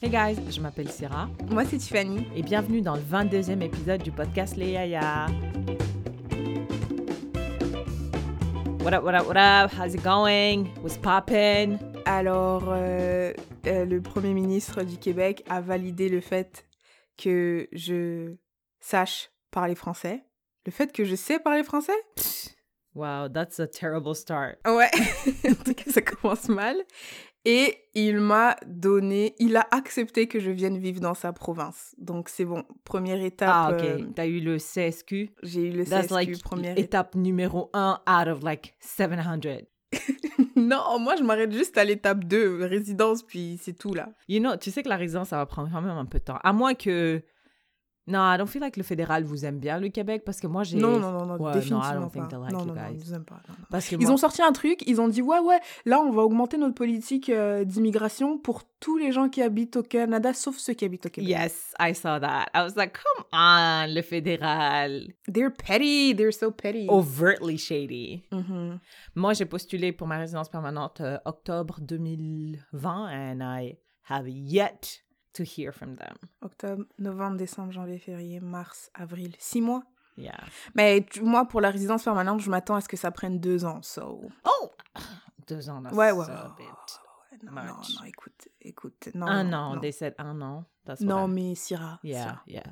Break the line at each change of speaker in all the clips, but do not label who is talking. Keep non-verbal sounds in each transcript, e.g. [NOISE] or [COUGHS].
Hey guys, je m'appelle Sarah
Moi, c'est Tiffany.
et bienvenue dans le 22e épisode du podcast Les Yaya. What up, what up, what up? How's it going? What's poppin'?
Alors, euh, euh, le Premier ministre du Québec a validé le fait que je sache parler français. Le fait que je sais parler français?
Wow, that's a terrible start.
Ouais, [LAUGHS] en tout cas, ça commence mal. Et il m'a donné, il a accepté que je vienne vivre dans sa province. Donc c'est bon, première étape.
Ah, ok.
euh,
T'as eu le CSQ.
j'ai eu le
That's
CSQ,
like
première étape.
étape numéro 1 out of like 700. [LAUGHS]
Non, moi je m'arrête juste à l'étape 2, résidence, puis c'est tout là.
You know, tu sais que la résidence, ça va prendre quand même un peu de temps. À moins que... Non, I don't feel like le fédéral vous aime bien, le Québec, parce que moi, j'ai...
Non, non, non, non,
Ouais, no, I
définitivement
don't think
pas.
like
non, non, non, ils nous aiment pas. non, non.
Parce que
Ils
moi-
ont sorti un truc, ils ont dit ouais ouais, là on va augmenter notre politique euh, d'immigration pour tous les gens qui habitent au Canada, sauf ceux qui habitent au Québec.
Yes, I saw that. I was like, come on, le fédéral.
They're petty, they're so petty.
Overtly shady.
Mhm.
Moi, j'ai postulé pour ma résidence permanente euh, octobre 2020 and I have yet to hear from them.
Octobre, novembre, décembre, janvier, février, mars, avril, six mois.
Yeah.
Mais moi pour la résidence permanente, je m'attends à ce que ça prenne deux ans, so.
Oh! Deux ans, that's
Ouais, ouais,
a bit
Non, non, écoute, écoute, non.
Un an,
non.
said un an. That's
Non,
I-
mais Syrah,
Yeah,
Syrah,
yeah.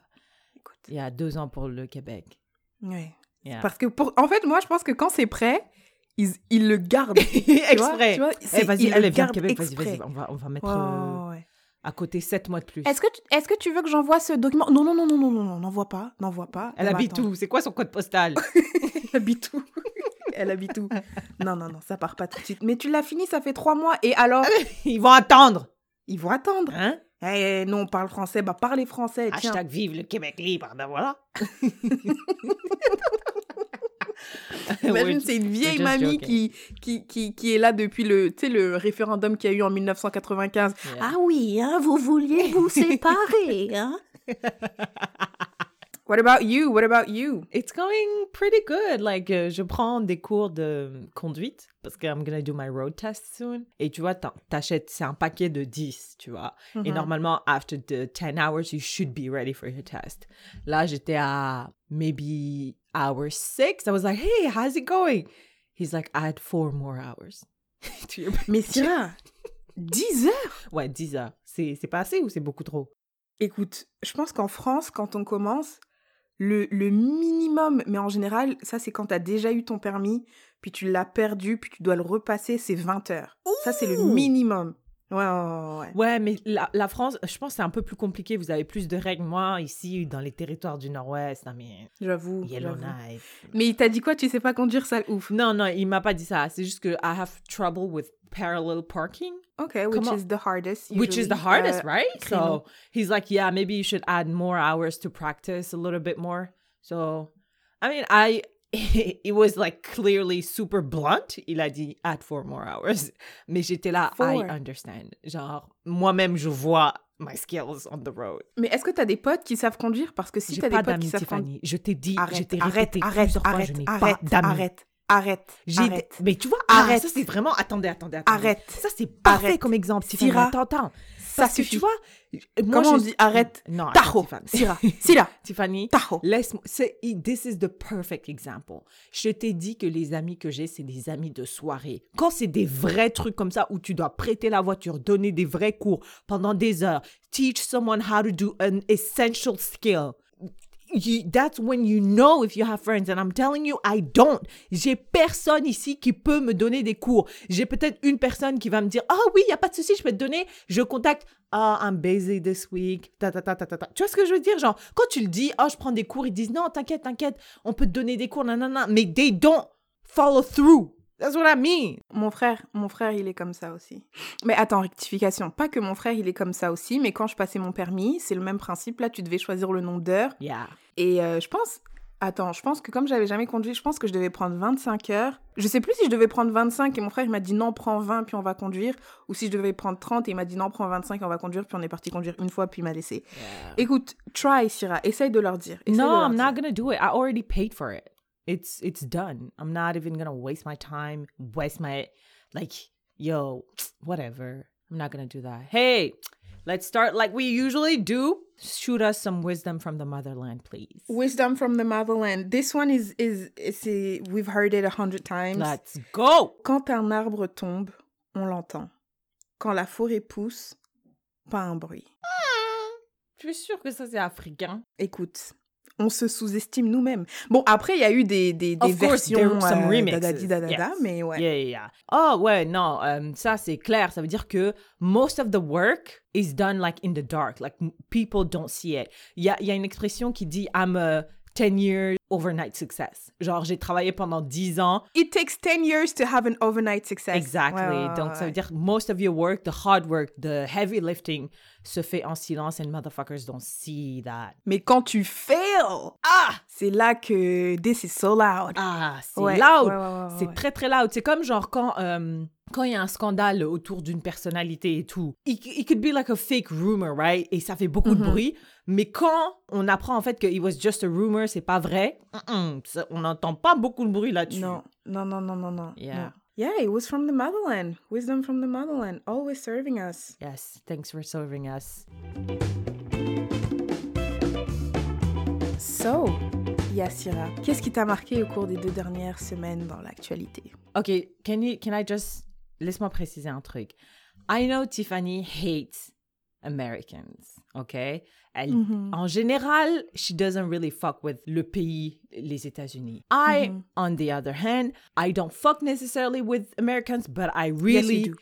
écoute.
Il y a deux ans pour le Québec.
Ouais.
Yeah.
Parce que pour, en fait, moi, je pense que quand c'est prêt, ils, ils le gardent. [LAUGHS] Tu vois,
Exprès.
tu vois, c'est-
vas-y, allez, viens Québec, vas-y,
exprès.
vas-y. On va, on va mettre euh,
ouais, ouais.
À côté sept mois de plus.
Est-ce que, tu- est-ce que tu veux que j'envoie ce document? Non, non, non, non, non, non, non, n'envoie pas, n'envoie pas.
Elle habite où? C'est quoi son code postal? [LAUGHS]
Elle habite où? [LAUGHS] Elle habite où? Non, non, non, ça part pas tout de suite. Mais tu l'as fini, ça fait trois mois. Et alors?
Ils vont attendre.
Ils vont attendre.
Hein?
Eh, non, on parle français. Bah, parlez français, tiens.
Hashtag vive le Québec libre. Ben voilà. [LAUGHS] [LAUGHS]
Imagine, c'est une vieille mamie qui, qui, qui, qui est là depuis le, le référendum qu'il y a eu en 1995.
Yeah.
Ah oui, hein, vous vouliez vous [LAUGHS] séparer, hein [LAUGHS] What about you? What about you?
It's going pretty good. Like, euh, je prends des cours de conduite parce que I'm gonna do my road test soon. Et tu vois, t'achètes, c'est un paquet de 10, tu vois. Et
Mhm.
normalement, after the 10 hours, you should be ready for your test. Là, j'étais à maybe hour 6. I was like, hey, how's it going? He's like, I had four more hours. [LAUGHS]
Mais Syrah, 10 heures?
Ouais, 10 heures. C'est c'est pas assez ou c'est beaucoup trop?
Écoute, je pense qu'en France, quand on commence, le, le minimum, mais en général, ça c'est quand tu as déjà eu ton permis, puis tu l'as perdu, puis tu dois le repasser, c'est 20 heures. Ça c'est le minimum. Ouais, ouais, ouais, ouais.
Mais la, la France, je pense que c'est un peu plus compliqué. Vous avez plus de règles. Moi, ici, dans les territoires du Nord-Ouest, non mais
J'avoue. Mais il t'a dit quoi? Tu sais pas conduire, sale ouf.
Non, non, il m'a pas dit ça. C'est juste que I have trouble with parallel parking,
Ok, which
Comment-
is the hardest.
which is the
usually.
hardest,
Euh,
right? So he's like, yeah, maybe you should add more hours to practice a little bit more. So, I mean, I, [LAUGHS] it was like clearly super blunt. Il a dit, add four more hours. [LAUGHS] Mais j'étais là, I
Four.
understand. Genre, moi-même, je vois my skills on the road.
Mais est-ce que t'as des potes qui savent conduire? Parce que si t'as des
pas
potes
d'amis,
qui savent conduire.
Je t'ai dit, je
Arrête,
t'ai
arrête, arrête,
plusieurs fois,
arrête,
je
arrête,
pas
arrête, arrête,
des-
arrête.
Mais tu vois, ah,
Arrête.
ça c'est vraiment. Attendez, attendez, attendez.
Arrête.
Ça c'est parfait
Arrête.
comme exemple, Attends, attends.
Ça
Parce que
suffit.
tu vois, moi,
Comment on
je-
dit arrête
Non, attends,
Taho,
Tiffany.
Syrah, [LAUGHS] Syrah,
Tiffany,
Taho.
laisse-moi. This is the perfect example. Je t'ai dit que les amis que j'ai, c'est des amis de soirée. Quand c'est des vrais trucs comme ça où tu dois prêter la voiture, donner des vrais cours pendant des heures, teach someone how to do an essential skill. You, that's when you know if you have friends. And I'm telling you, I don't. J'ai personne ici qui peut me donner des cours. J'ai peut-être une personne qui va me dire, ah oui, il n'y a pas de souci, je peux te donner. Je contacte, ah, I'm busy this week. Ta, ta, ta, ta, ta. Tu vois ce que je veux dire? Genre, quand tu le dis, ah, je prends des cours, ils disent, non, t'inquiète, t'inquiète, on peut te donner des cours, nanana. Mais they don't follow through. That's what I mean.
Mon frère, mon frère, il est comme ça aussi. Mais attends, rectification. Pas que mon frère, il est comme ça aussi, mais quand je passais mon permis, c'est le même principe. Là, tu devais choisir le nombre d'heures.
Yeah.
Et euh, je pense. Attends, je pense que comme j'avais jamais conduit, je pense que je devais prendre 25 heures. Je sais plus si je devais prendre 25 et mon frère il m'a dit non, prends 20 puis on va conduire. Ou si je devais prendre 30 et il m'a dit non, prends 25 et on va conduire. Puis on est parti conduire une fois puis il m'a laissé. Écoute, try, Syrah. Essaye de leur dire. Essaye de
No,
leur
I'm
dire.
not gonna do it. I already paid for it. It's it's done. I'm not even gonna waste my time, waste my like, yo, whatever. I'm not gonna do that. Hey, let's start like we usually do. Shoot us some wisdom from the motherland, please.
Wisdom from the motherland. This one is is c'est we've heard it a hundred times.
Let's go.
Quand un arbre tombe, on l'entend. Quand la forêt pousse, pas un bruit.
Ah, je suis sûre que ça c'est africain.
Écoute, on se sous-estime nous-mêmes. Bon, après, il y a eu des, des, des
Of course,
versions euh,
remixes,
dadadi dadada,
yes.
mais ouais.
Yeah, yeah, yeah. Oh, ouais, non, euh, ça c'est clair. Ça veut dire que most of the work is done like in the dark. Like people don't see it. Il y a, y a une expression qui dit I'm a 10 year overnight success. Genre, j'ai travaillé pendant 10 ans.
It takes 10 years to have an overnight success.
Exactly. Donc, ça veut dire most of your work, the hard work, the heavy lifting se fait en silence and motherfuckers don't see that.
Mais quand tu fail, ah, c'est là que this is so loud.
Ah, c'est
Ouais,
loud.
ouais, ouais, ouais,
c'est très, très loud. C'est comme genre quand euh, quand il y a un scandale autour d'une personnalité et tout. It, it could be like a fake rumor, right? Et ça fait beaucoup de bruit. Mais quand on apprend en fait que it was just a rumor, c'est pas vrai, on n'entend pas beaucoup de bruit là-dessus.
Non, non, non, non, non, non.
Yeah.
non. Yeah, it was from the motherland. Wisdom from the motherland. Always serving us.
Yes, thanks for serving us.
So, Yassira, qu'est-ce qui t'a marqué au cours des deux dernières semaines dans l'actualité?
Ok, can you, can I just, laisse-moi préciser un truc. I know Tiffany hates Americans, ok? Elle, mm-hmm. En général, she doesn't really fuck with le pays, les États-Unis. I, mm-hmm. on the other hand, I don't fuck necessarily with Americans, but I really...
do.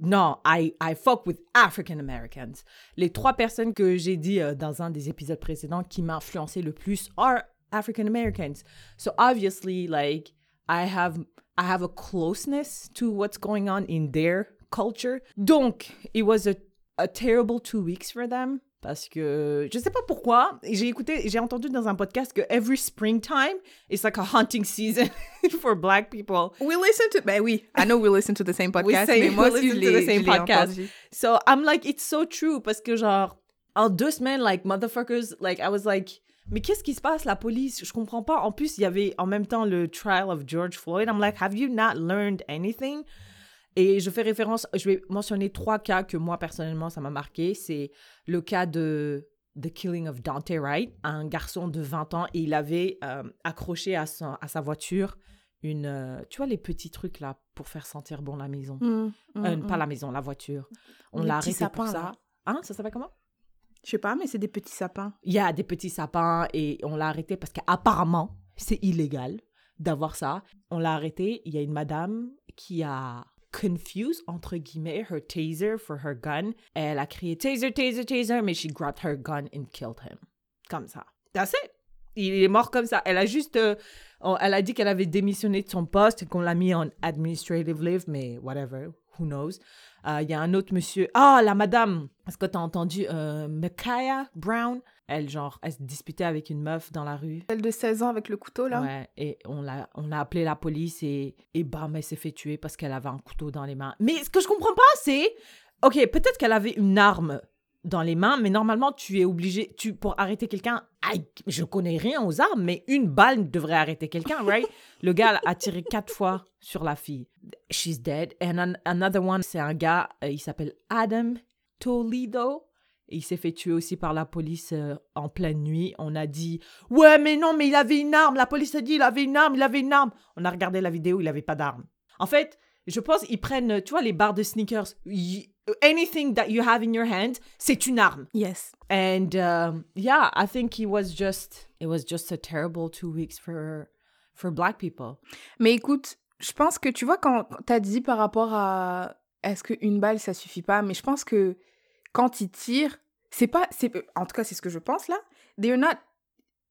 Non, I, I fuck with African Americans. Les trois personnes que j'ai dit euh, dans un des épisodes précédents qui m'ont influencé le plus are African Americans. So obviously, like, I have, I have a closeness to what's going on in their culture. Donc, it was a, a terrible two weeks for them. Parce que je sais pas pourquoi, j'ai écouté, j'ai entendu dans un podcast que every springtime is like a hunting season [LAUGHS] for black people.
We listen to... Ben oui, I know we listen to the same [LAUGHS] podcast,
say-
mais moi
we
aussi, je l'ai.
So I'm like, it's so true parce que genre, en deux semaines, like, motherfuckers, like, I was like, mais qu'est-ce qui se passe, la police? Je comprends pas. En plus, il y avait en même temps le trial of George Floyd. I'm like, have you not learned anything? Et je fais référence, je vais mentionner trois cas que moi, personnellement, ça m'a marqué. C'est le cas de The Killing of Dante Wright, un garçon de 20 ans, et il avait euh, accroché à, son, à sa voiture une, euh, tu vois, les petits trucs là pour faire sentir bon la maison.
Mm, mm,
Euh,
mm.
Pas la maison, la voiture. On l'a arrêté pour
sapins,
ça.
là.
Hein, ça s'appelle comment?
Je sais pas, mais c'est des petits sapins.
Il y a des petits sapins et on l'a arrêté parce qu'apparemment, c'est illégal d'avoir ça. On l'a arrêté. Il y a une madame qui a confused, entre guillemets, her taser for her gun. Elle a crié taser, taser, taser, mais she grabbed her gun and killed him. Comme ça. That's it. Il est mort comme ça. Elle a juste... euh, elle a dit qu'elle avait démissionné de son poste et qu'on l'a mis en administrative leave, mais whatever, who knows. Euh, Il y a un autre monsieur... Ah, la madame Est-ce que t'as entendu euh, Micaiah Brown? Elle, genre, elle se disputait avec une meuf dans la rue.
Celle de 16 ans avec le couteau, là?
Ouais, et on l'a, on a appelé la police et, et bam, elle s'est fait tuer parce qu'elle avait un couteau dans les mains. Mais ce que je comprends pas, c'est, ok, peut-être qu'elle avait une arme dans les mains, mais normalement, tu es obligé, tu, pour arrêter quelqu'un, je connais rien aux armes, mais une balle devrait arrêter quelqu'un, right? Le gars a tiré quatre fois sur la fille. She's dead. And an- another one, c'est un gars, euh, il s'appelle Adam Toledo. Il s'est fait tuer aussi par la police euh, en pleine nuit. On a dit Ouais, mais non, mais il avait une arme. La police a dit il avait une arme, il avait une arme. On a regardé la vidéo, il avait pas d'arme. En fait, je pense qu'ils prennent, tu vois, les barres de sneakers. Y- Anything that you have in your hand, c'est une arme.
Yes.
And um, yeah, I think he was just, it was just a terrible two weeks for, for black people.
Mais écoute, je pense que tu vois, quand t'as dit par rapport à est-ce qu'une balle ça suffit pas, mais je pense que quand ils tirent, c'est pas. c'est En tout cas, c'est ce que je pense là. They're not.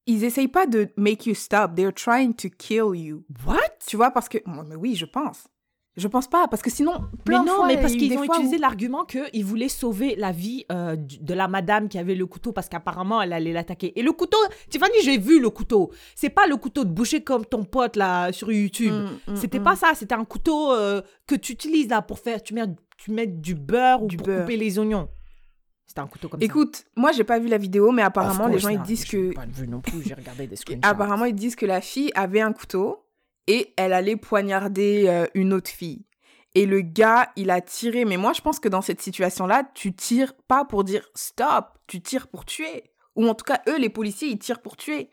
Ils essayent pas de make you stop. They're trying to kill you.
What?
Tu vois, parce que. Mais oui, je pense. Je pense pas, parce que sinon.
Mais
plein de
non,
fois,
mais parce qu'ils ont utilisé
où-
l'argument qu'ils voulaient sauver la vie euh, de la madame qui avait le couteau parce qu'apparemment elle allait l'attaquer. Et le couteau, Tiffany, j'ai vu le couteau. C'est pas le couteau de boucher comme ton pote là sur YouTube.
Mm, mm,
C'était
mm.
pas ça, c'était un couteau euh, que tu utilises là pour faire, tu mets, tu mets du beurre ou
Du
pour
beurre.
couper les oignons. C'était un couteau comme
Écoute, moi, j'ai pas vu la vidéo, mais
ça.
apparemment, les gens ils disent que.
Pas vu non plus, j'ai regardé des [LAUGHS] screenshots.
Apparemment, ils disent que la fille avait un couteau et elle allait poignarder euh, une autre fille. Et le gars, il a tiré. Mais moi, je pense que dans cette situation-là, tu tires pas pour dire stop, tu tires pour tuer. Ou en tout cas, eux, les policiers, ils tirent pour tuer.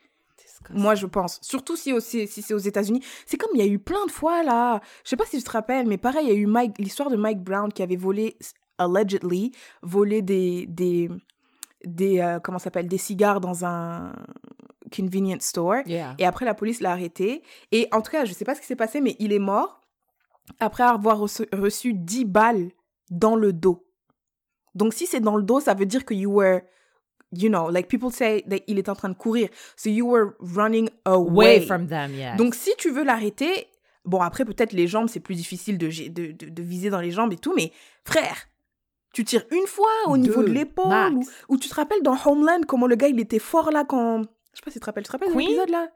Moi, je pense. Surtout si, si c'est aux États-Unis. C'est comme il y a eu plein de fois là. Je sais pas si tu te rappelles, mais pareil, il y a eu Mike, l'histoire de Mike Brown qui avait volé, allegedly, volé des. des, des euh, comment s'appelle Des cigares dans un convenience store. Et après, la police l'a arrêté. Et en tout cas, je sais pas ce qui s'est passé, mais il est mort après avoir reçu, reçu 10 balles dans le dos. Donc, si c'est dans le dos, ça veut dire que you were you know, like people say that il est en train de courir. So you were running away.
from them, yes.
Donc si tu veux l'arrêter, bon après peut-être les jambes c'est plus difficile de, de, de, viser dans les jambes et tout, mais frère, tu tires une fois au niveau de l'épaule ou, tu te rappelles dans Homeland comment le gars il était fort là quand, je sais pas si tu te rappelles, tu te rappelles l'épisode là?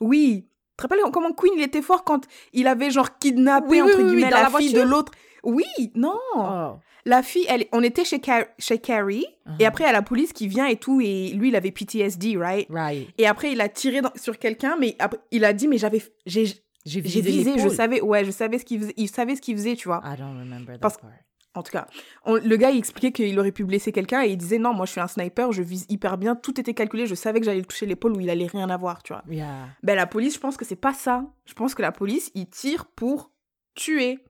Oui. Tu te rappelles comment Queen il était fort quand il avait genre kidnappé entre guillemets la, fille de l'autre? Oui, non. Oh. La fille, elle, on était chez, chez Carrie, et uh-huh. après, il y a la police qui vient et tout, et lui, il avait PTSD, right?
Right.
Et après, il a tiré sur quelqu'un, mais il a dit, mais j'avais. J'ai j'ai visé, je savais, ouais, je savais ce qu'il faisait, il savait ce qu'il faisait, tu vois.
I don't remember that
Parce, part. En tout cas, le gars, il expliquait qu'il aurait pu blesser quelqu'un et il disait non, moi je suis un sniper, je vise hyper bien, tout était calculé, je savais que j'allais toucher l'épaule où il allait rien avoir, tu vois.
Yeah.
Ben la police, je pense que c'est pas ça. Je pense que la police, il tire pour tuer.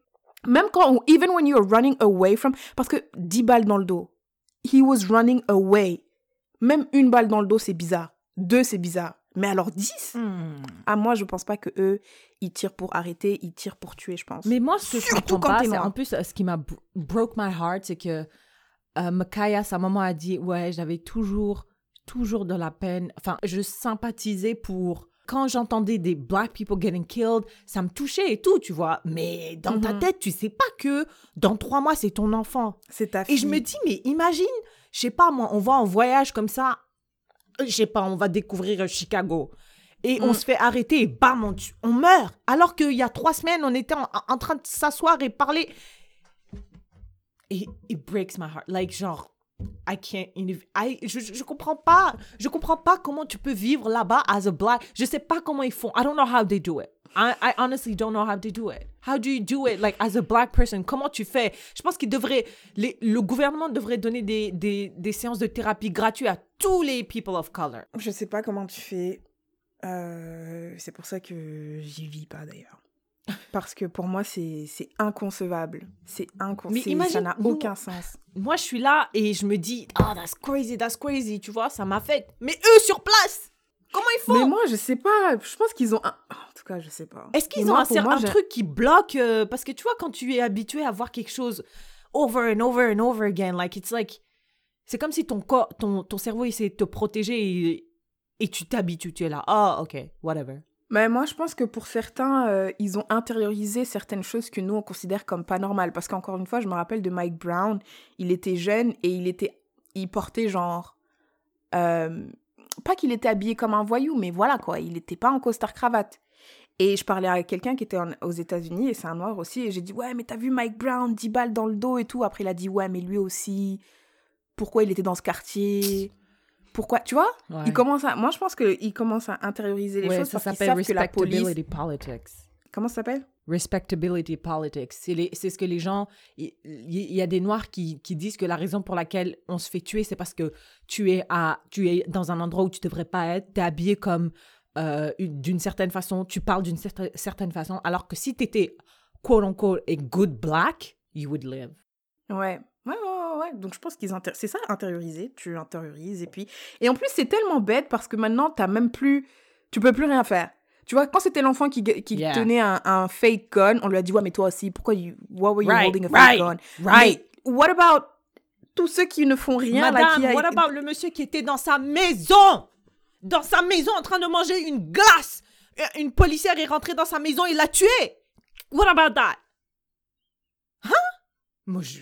Même quand, even when you're running away from, parce que 10 balles dans le dos, he was running away. Même une balle dans le dos, c'est bizarre. Deux, c'est bizarre. Mais alors 10 hmm. À moi, je pense pas que eux, ils tirent pour arrêter, ils tirent pour tuer, je pense.
Mais moi, ce que je comprends pas, c'est en plus, ce qui m'a broke my heart, c'est que euh, Makaya, sa maman a dit, ouais, j'avais toujours, toujours de la peine. Enfin, je sympathisais pour quand j'entendais des black people getting killed, ça me touchait et tout, tu vois. Mais dans ta mhm. tête, tu sais pas que dans trois mois, c'est ton enfant.
C'est ta fille.
Et je me dis, mais imagine, je sais pas, moi, on va en voyage comme ça, je sais pas, on va découvrir Chicago. Et on mm. se fait arrêter et bam, on, on meurt. Alors qu'il y a trois semaines, on était en, train de s'asseoir et parler. Et it breaks my heart. Like, genre, I can't. I, je, je comprends pas. Je comprends pas comment tu peux vivre là-bas as a black. Je sais pas comment ils font. I don't know how they do it. I, I honestly don't know how they do it. How do you do it, like, as a black person? Comment tu fais? Je pense qu'il devrait, les, le gouvernement devrait donner des, des, des, séances de thérapie gratuites à tous les people of color.
Je sais pas comment tu fais. Euh, c'est pour ça que j'y vis pas d'ailleurs. Parce que pour moi, c'est inconcevable. C'est inconcevable. Ça n'a aucun sens.
Moi, je suis là et je me dis, oh, that's crazy, that's crazy, tu vois, ça m'affecte. Mais eux, sur place, comment ils font?
Mais moi, je sais pas. Je pense qu'ils ont un... En tout cas, je sais pas.
Est-ce qu'ils ont un, un truc qui bloque euh, Parce que tu vois, quand tu es habitué à voir quelque chose over and over and over again, like, it's like... C'est comme si ton corps, ton, ton cerveau essaie de te protéger et, et tu t'habitues. Tu es là, oh, ok, whatever.
Mais moi, je pense que pour certains, euh, ils ont intériorisé certaines choses que nous, on considère comme pas normales. Parce qu'encore une fois, je me rappelle de Mike Brown. Il était jeune et il était... Il portait genre... Euh, pas qu'il était habillé comme un voyou, mais voilà quoi. Il n'était pas en costard-cravate. Et je parlais à quelqu'un qui était aux États-Unis, et c'est un noir aussi, et j'ai dit, ouais, mais t'as vu Mike Brown, 10 balles dans le dos et tout. Après, il a dit, ouais, mais lui aussi, pourquoi il était dans ce quartier? Pourquoi tu vois? Il commence à moi je pense que il commence à intérioriser les choses parce qu'il savent que la police
politics.
comment ça s'appelle?
Respectability politics. C'est ce que les gens il y, a des noirs qui, qui, disent que la raison pour laquelle on se fait tuer c'est parce que tu es à tu es dans un endroit où tu devrais pas être. Tu es habillé comme euh, d'une certaine façon. Tu parles d'une certaine façon. Alors que si tu étais quote unquote a good black you would live.
Ouais Ouais, ouais, ouais. Donc, je pense qu'ils c'est ça, intérioriser. Tu intériorises. Et puis. Et en plus, c'est tellement bête parce que maintenant, t'as même plus. Tu peux plus rien faire. Tu vois, quand c'était l'enfant qui, qui tenait un, un, fake gun, on lui a dit, ouais, mais toi aussi, pourquoi you, why were you holding a fake gun?
Right.
what about tous ceux qui ne font rien?
Madame, what about le monsieur qui était dans sa maison? Dans sa maison en train de manger une glace. Une policière est rentrée dans sa maison et l'a tué. What about that? Hein? Moi, je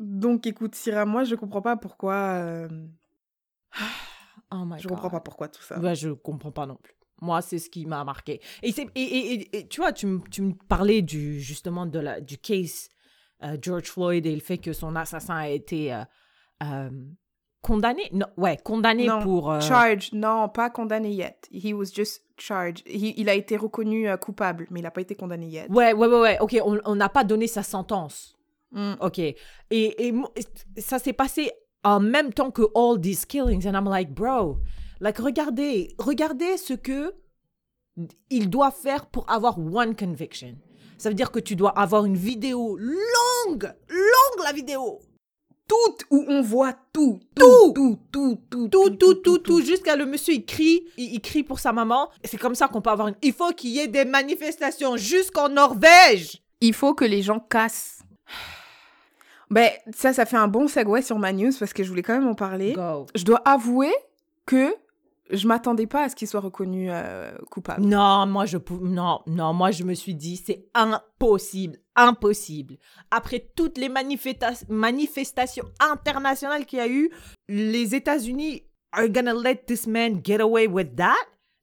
donc écoute, Syrah, moi je comprends pas pourquoi. Euh, [SIGHS]
oh my
je comprends pas pourquoi tout ça.
Ouais, je comprends pas non plus. Moi, c'est ce qui m'a marqué. Et, et, et, tu vois, tu, tu, me parlais du, justement de la, du case euh, George Floyd et le fait que son assassin a été euh, condamné Non, ouais, condamné
Non,
pour. euh,
Charge, non, pas condamné yet. He was just charged. He- il a été reconnu euh, coupable, mais il n'a pas été condamné yet.
Ouais, ouais, ouais, ouais. Ok, on n'a pas donné sa sentence.
Mm.
Ok. Et, et ça s'est passé en même temps que all these killings. And I'm like, bro, like, regardez, regardez ce que il doit faire pour avoir one conviction. Ça veut dire que tu dois avoir une vidéo longue, longue la vidéo.
Tout, où on voit tout.
Tout.
Tout, tout, tout,
Tout, tout, tout, tout, jusqu'à le monsieur, il crie, il, il crie pour sa maman. C'est comme ça qu'on peut avoir une... Il faut qu'il y ait des manifestations jusqu'en Norvège.
Il faut que les gens cassent. Ben, ça, ça fait un bon segue sur ma news parce que je voulais quand même en parler.
Go.
Je dois avouer que je m'attendais pas à ce qu'il soit reconnu euh, coupable.
Non, moi je pou- non, non, moi je me suis dit c'est impossible, impossible. Après toutes les manifesta- manifestations internationales qu'il y a eu, les États-Unis are gonna let this man get away with that?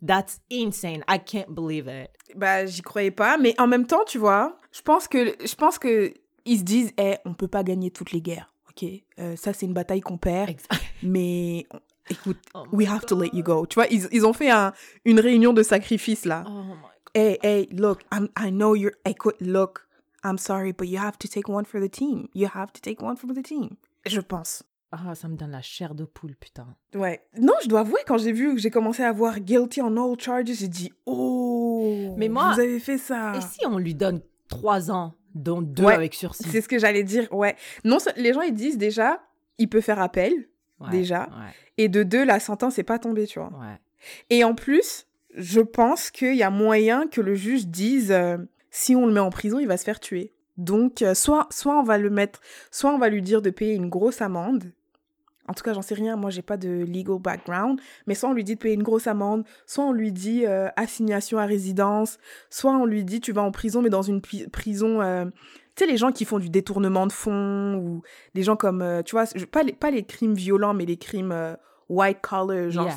That's insane. I can't believe it.
Bah, j'y croyais pas, mais en même temps, tu vois, je pense que je pense que ils se disent, eh, on peut pas gagner toutes les guerres, ok? Euh, Ça, c'est une bataille qu'on perd, [LAUGHS] mais écoute,
Oh
we have to let you go. Tu vois, ils, ils ont fait un- une réunion de sacrifice là.
Oh.
Hey, hey, look, I'm, I know you're. Écoute, look, I'm sorry, but you have to take one for the team. You have to take one for the team. Je pense.
Ah, ça me donne la chair de poule, putain.
Ouais. Non, je dois avouer, quand j'ai vu que j'ai commencé à voir guilty on all charges, j'ai dit, oh,
Mais moi-
vous avez fait ça.
Et si on lui donne trois ans, dont deux
Ouais,
avec sursis
C'est ce que j'allais dire, ouais. Non, les gens, ils disent déjà, il peut faire appel,
Ouais,
déjà.
Ouais,
et de deux, la sentence n'est pas tombée, tu vois. Et en plus, je pense qu'il y a moyen que le juge dise, euh, si on le met en prison, il va se faire tuer. Donc, euh, soit, soit on va le mettre, soit on va lui dire de payer une grosse amende. En tout cas, j'en sais rien, moi j'ai pas de legal background, mais soit on lui dit de payer une grosse amende, soit on lui dit euh, assignation à résidence, soit on lui dit tu vas en prison, mais dans une prison, euh, tu sais, les gens qui font du détournement de fonds, ou des gens comme, euh, tu vois, pas les, pas les crimes violents, mais les crimes white collar, genre
Yeah.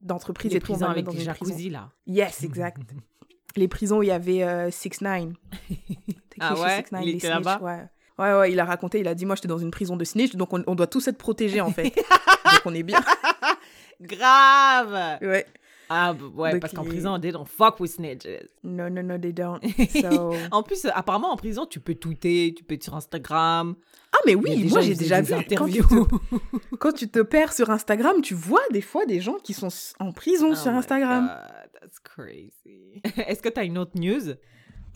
d'entreprise
Les
et tout, on
prisons avec des jacuzzi, là.
Yes, exact. [LAUGHS] les prisons où il y avait 6 9 [LAUGHS]
Ah ouais? Il était là-bas?
ouais. Ouais, ouais, il a raconté, il a dit Moi, j'étais dans une prison de snitch, donc on, on doit tous être protégés, en fait. [LAUGHS] donc on est bien. [LAUGHS]
Grave
Ouais.
Ah, ouais,
Donc,
parce qu'en
il-
prison, they don't fuck with snitches.
No, no, no, they don't. So... [LAUGHS]
En plus, apparemment, en prison, tu peux tweeter, tu peux être sur Instagram.
Ah, mais oui, moi, j'ai déjà vu. Quand tu, te, quand tu te perds sur Instagram, tu vois des fois des gens qui sont en prison
Oh
sur Instagram.
God, that's crazy. Est-ce que tu as une autre news?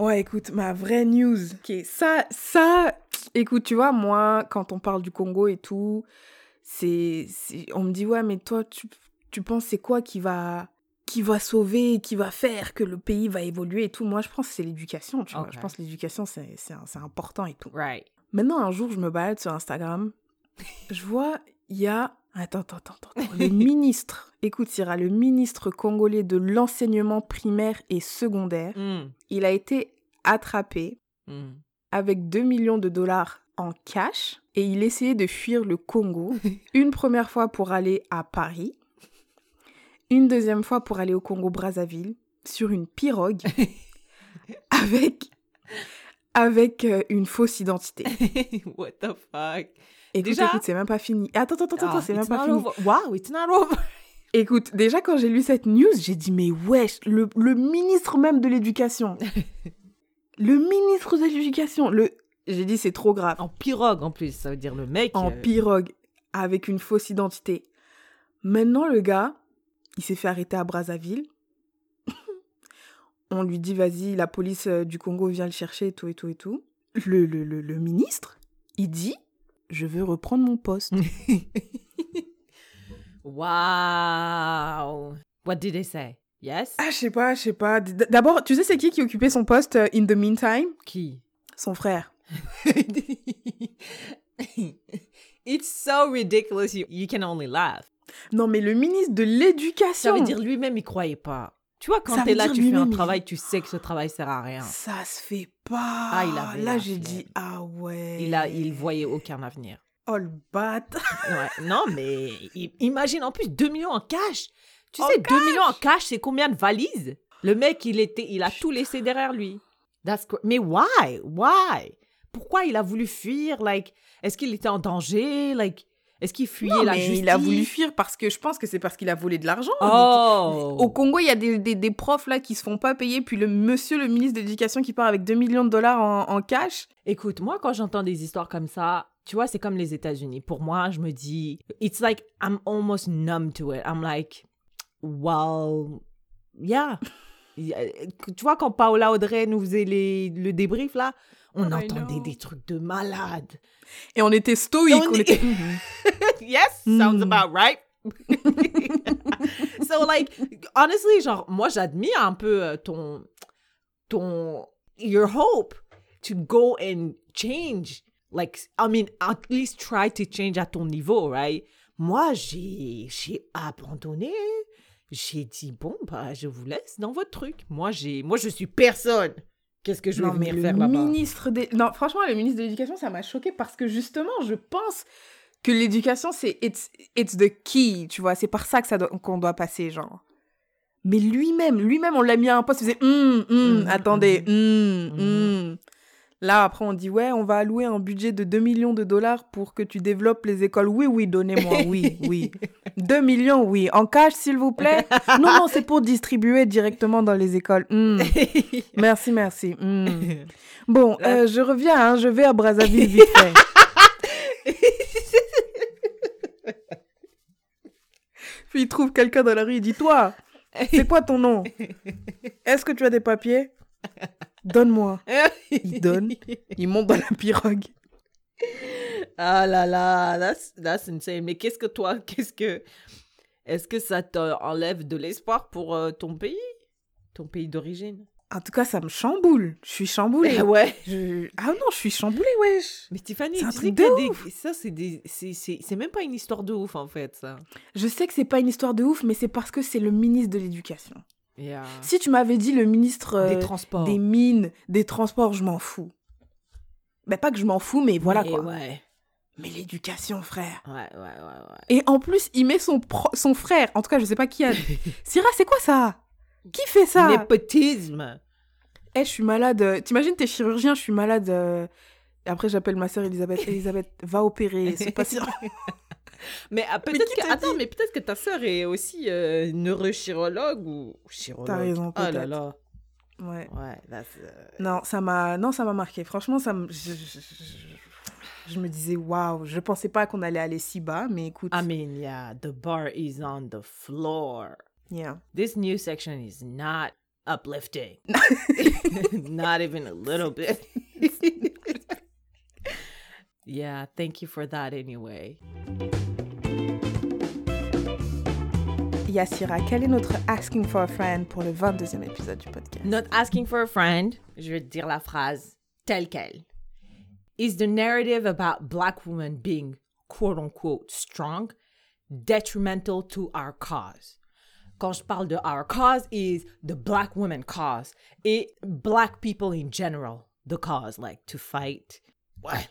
Ouais, écoute, ma vraie news. Ok, ça, ça, écoute, tu vois, moi, quand on parle du Congo et tout, c'est, on me dit, ouais, mais toi, tu, tu penses c'est quoi qui va, qui va sauver, qui va faire que le pays va évoluer et tout? Moi, je pense que c'est l'éducation, tu vois. Je pense que l'éducation, c'est, c'est, c'est important et tout.
Right.
Maintenant, un jour, je me balade sur Instagram, je vois, il y a, attends, attends, attends, attends, le [LAUGHS] ministre, écoute, Syrah, le ministre congolais de l'enseignement primaire et secondaire,
Mm,
il a été attrapé
mm.
Avec 2 millions de dollars en cash et il essayait de fuir le Congo [LAUGHS] une première fois pour aller à Paris, une deuxième fois pour aller au Congo-Brazzaville sur une pirogue [LAUGHS] avec, avec euh, une fausse identité. [LAUGHS]
What the fuck?
Écoute,
Déjà?
écoute, c'est même pas fini. Attends, attends, attends,
Ah,
c'est même pas fini.
Wow, it's not over.
Écoute, déjà quand j'ai lu cette news, j'ai dit mais wesh, le, le ministre même de l'éducation. Le ministre de l'éducation, le j'ai dit c'est trop grave.
En pirogue, en plus, ça veut dire le mec...
en
euh,
pirogue avec une fausse identité. Maintenant, le gars, il s'est fait arrêter à Brazzaville. [COUGHS] On lui dit, vas-y, la police euh, du Congo vient le chercher et tout et tout et tout. Le, le, le, le ministre, il dit, je veux reprendre mon poste. [LAUGHS]
wow. What did they say? Yes?
ah, je sais pas, je sais pas. D'abord, tu sais, c'est qui qui occupait son poste euh, in the meantime?
Qui?
Son frère. [LAUGHS]
It's so ridiculous. You, you can only laugh.
Non, mais le ministre de
Ça
l'éducation.
veut dire lui-même, il croyait pas. Tu vois, quand
Ça
t'es là, tu fais un travail, tu sais que ce travail sert à rien.
Ça se fait pas.
Ah, il avait
Là, j'ai dit, ah ouais.
Il a, il voyait aucun avenir.
Oh, le.
Ouais, non, mais imagine en plus 2 millions en cash. Tu
En
sais, 2 millions en cash, c'est combien de valises? Le mec, il, était, il a tout laissé derrière lui. That's mais why? Why? Pourquoi il a voulu fuir? Like, est-ce qu'il était en danger? Like, Est-ce qu'il fuyait
Non,
la
mais
justice
il a voulu fuir parce que je pense que c'est parce qu'il a volé de l'argent.
Oh
Au Congo, il y a des, des, des profs là qui se font pas payer, puis le monsieur, le ministre de l'Éducation, qui part avec 2 millions de dollars en, en cash.
Écoute, moi, quand j'entends des histoires comme ça, tu vois, c'est comme les États-Unis. Pour moi, je me dis, it's like I'm almost numb to it. I'm like, well, yeah. tu vois, quand Paola Audrey nous faisait les, le débrief là, on
I
entendait des trucs de malade.
Et on était stoïques.
Et on
était- [LAUGHS]
yes, sounds
Mm.
about right. [LAUGHS] so like honestly, genre moi j'admire un peu euh, ton ton your hope to go and change. Like I mean, at least try to change à ton niveau, right? Moi j'ai j'ai abandonné. J'ai dit bon bah je vous laisse dans votre truc. Moi j'ai moi je suis personne. Qu'est-ce que je vais
Non, mais
venir faire là-bas?
ministre des... Non, franchement, le ministre de l'Éducation, ça m'a choqué parce que justement, je pense que l'éducation, c'est it's, it's the key, tu vois. C'est par ça que ça doit- qu'on doit passer, genre. Mais lui-même, lui-même, on l'a mis à un poste, il faisait hum, hum,
Mhm,
attendez, hum,
mhm.
hum. Là, après, on dit, ouais, on va allouer un budget de 2 millions de dollars pour que tu développes les écoles. Oui, oui, donnez-moi, [LAUGHS] oui, oui. 2 millions, oui. En cash, s'il vous plaît. Non, non, c'est pour distribuer directement dans les écoles. Hum. [LAUGHS] Merci, merci. hum. [LAUGHS] Bon, euh, je reviens, hein, je vais à Brazzaville vite fait. Puis il trouve quelqu'un dans la rue, il dit Toi, c'est quoi ton nom? Est-ce que tu as des papiers? Donne-moi. [LAUGHS] Il donne, il monte dans la pirogue.
Ah là là, that's, that's insane. Mais qu'est-ce que toi, [LAUGHS] qu'est-ce que... Est-ce que ça t'enlève de l'espoir pour euh, ton pays? Ton pays d'origine?
En tout cas, ça me chamboule. Je suis chamboulée.
Eh [LAUGHS] ouais.
Je- Ah non, je suis chamboulée, wesh.
Mais Tiffany,
C'est un
tu sais des... Ça, c'est des... c'est- C'est c'est même pas une histoire de ouf, en fait, ça.
Je sais que c'est pas une histoire de ouf, mais c'est parce que c'est le ministre de l'Éducation.
Yeah.
Si tu m'avais dit le ministre euh,
Des transports.
des mines, des transports, je m'en fous. Ben, pas que je m'en fous, mais voilà
Mais
quoi.
Ouais.
Mais l'éducation, frère.
Ouais, ouais, ouais, ouais.
Et en plus, il met son, son frère. En tout cas, je sais pas qui a. [LAUGHS] Syrah, c'est quoi ça? Qui fait ça?
Népotisme.
Eh, je suis malade. euh, T'imagines, t'es chirurgien, je suis malade. euh, après, j'appelle ma sœur Elisabeth. Elisabeth, va opérer. C'est pas [LAUGHS] sûr.
Mais ah, peut-être que...
t'a
Attends, mais peut-être que ta sœur est aussi euh, neurochirologue ou chirologue.
T'as raison,
Oh là
peut-être.
là.
Ouais.
Ouais, that's, euh,
Non, ça m'a, non, ça m'a marqué. Franchement, ça je, je- je- je me disais, waouh, je pensais pas qu'on allait aller si bas, mais écoute,
I mean, yeah, the bar is on the floor.
yeah.
This new section is not uplifting. [LAUGHS] [LAUGHS] not even a little bit. [LAUGHS] yeah, thank you for that anyway.
Yassira, quel est notre asking for a friend pour le 22e épisode du podcast
Not asking for a friend, je vais te dire la phrase telle quelle. Is the narrative about black women being quote unquote strong detrimental to our cause? Quand je parle de our cause is the black women cause et black people in general, the cause, like to fight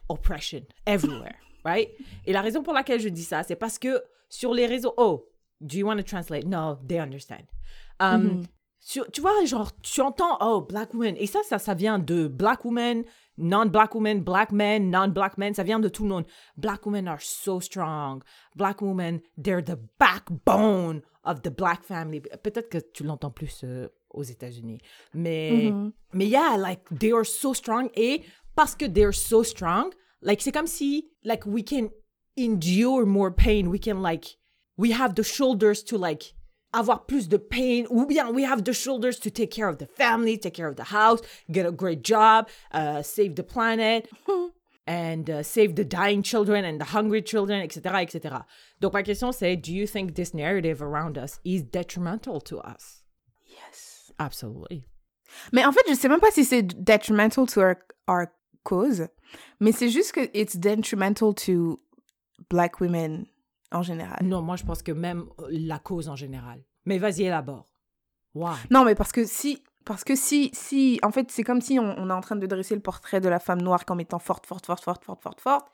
oppression everywhere, [LAUGHS] right? Et la raison pour laquelle je dis ça, c'est parce que sur les réseaux, oh, do you want to translate? No, they understand. Um, sur- tu vois, genre, tu entends, oh, black woman. Et ça, ça, ça vient de black woman, non-black woman, black men, non-black men. Ça vient de tout le monde. Black women are so strong. Black women, they're the backbone of the black family. Peut-être que tu l'entends plus euh, aux États-Unis. Mais, mais yeah, like, they are so strong. Et parce que they're so strong, like, c'est comme si, like, we can endure more pain. We can, like, we have the shoulders to like avoir plus de pain ou bien we have the shoulders to take care of the family take care of the house get a great job uh, save the planet [LAUGHS] and uh, save the dying children and the hungry children etc etc donc ma question c'est do you think this narrative around us is detrimental to us? Absolutely.
Mais en fait, je sais même pas si c'est detrimental to our, our cause, mais c'est juste que it's detrimental to black women en général.
non moi je pense que même euh, la cause en général. Mais vas-y élabore. Why?
Non, mais parce que si, parce que si, si, en fait, c'est comme si on, on est en train de dresser le portrait de la femme noire comme étant forte, forte, forte, forte, forte, forte, forte.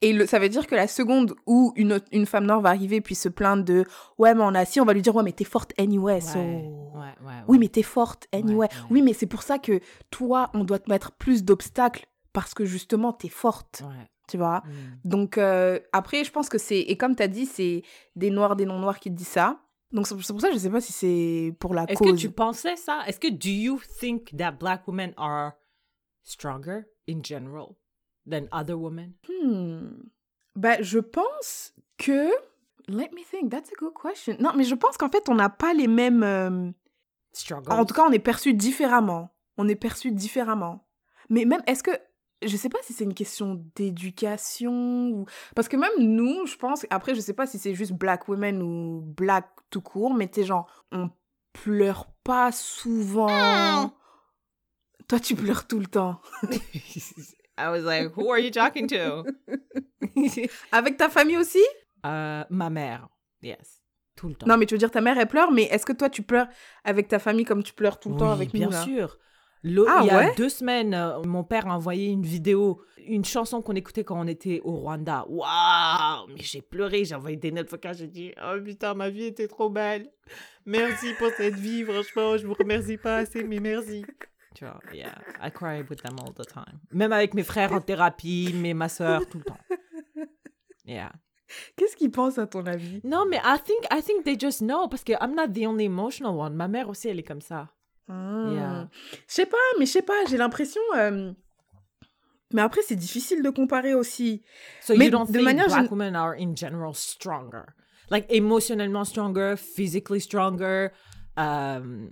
Et le, ça veut dire que la seconde où une, une femme noire va arriver puis se plaindre de ouais, mais on a si, on va lui dire ouais, mais t'es forte anyway. so-
ouais, ouais, ouais,
Oui,
ouais.
mais t'es forte anyway.
ouais.
Oui, mais c'est pour ça que toi, on doit te mettre plus d'obstacles parce que justement, t'es forte.
ouais
tu vois?
Mm.
Donc, euh, après, je pense que c'est. Et comme tu as dit, c'est des noirs, des non-noirs qui te disent ça. Donc, c'est pour ça que je sais pas si c'est pour la
Est-ce
cause.
que tu pensais ça? Est-ce que do you think that black women are stronger in general than other women?
Hmm. Bah, je pense que. Let me think, that's a good question. Non, mais je pense qu'en fait, on n'a pas les mêmes. euh,
Struggle.
En tout cas, on est perçu différemment. On est perçu différemment. Mais même, est-ce que. Je sais pas si c'est une question d'éducation ou. Parce que même nous, je pense. Après, je sais pas si c'est juste black women ou black tout court, mais sais, genre, on pleure pas souvent. Toi, tu pleures tout le temps. [LAUGHS]
I was like, who are you talking to? [LAUGHS]
Avec ta famille aussi?
Euh, ma mère. Yes. Tout le temps.
Non, mais tu veux dire, ta mère, elle pleure, mais est-ce que toi, tu pleures avec ta famille comme tu pleures tout le temps avec
bien
nous
sûr.
Ah
il y a
ouais?
deux semaines, euh, mon père a envoyé une vidéo, une chanson qu'on écoutait quand on était au Rwanda. Waouh Mais j'ai pleuré, j'ai envoyé des notes vocales, j'ai dit « Oh putain, ma vie était trop belle. Merci pour cette vie, franchement, je vous remercie pas assez, mais merci. » Tu vois, yeah, I cry with them all the time. Même avec mes frères en thérapie, mais ma soeur, tout le temps. Yeah.
Qu'est-ce qu'ils pensent à ton avis?
Non, mais I think, I think they just know, parce que I'm not the only emotional one. Ma mère aussi, elle est comme ça.
Hmm.
Yeah.
Je sais pas, mais je sais pas, j'ai l'impression. euh, Mais après, c'est difficile de comparer aussi.
So
Mais
you don't
de
think
manière
black women are in general stronger? Like émotionnellement stronger, physically stronger. Um,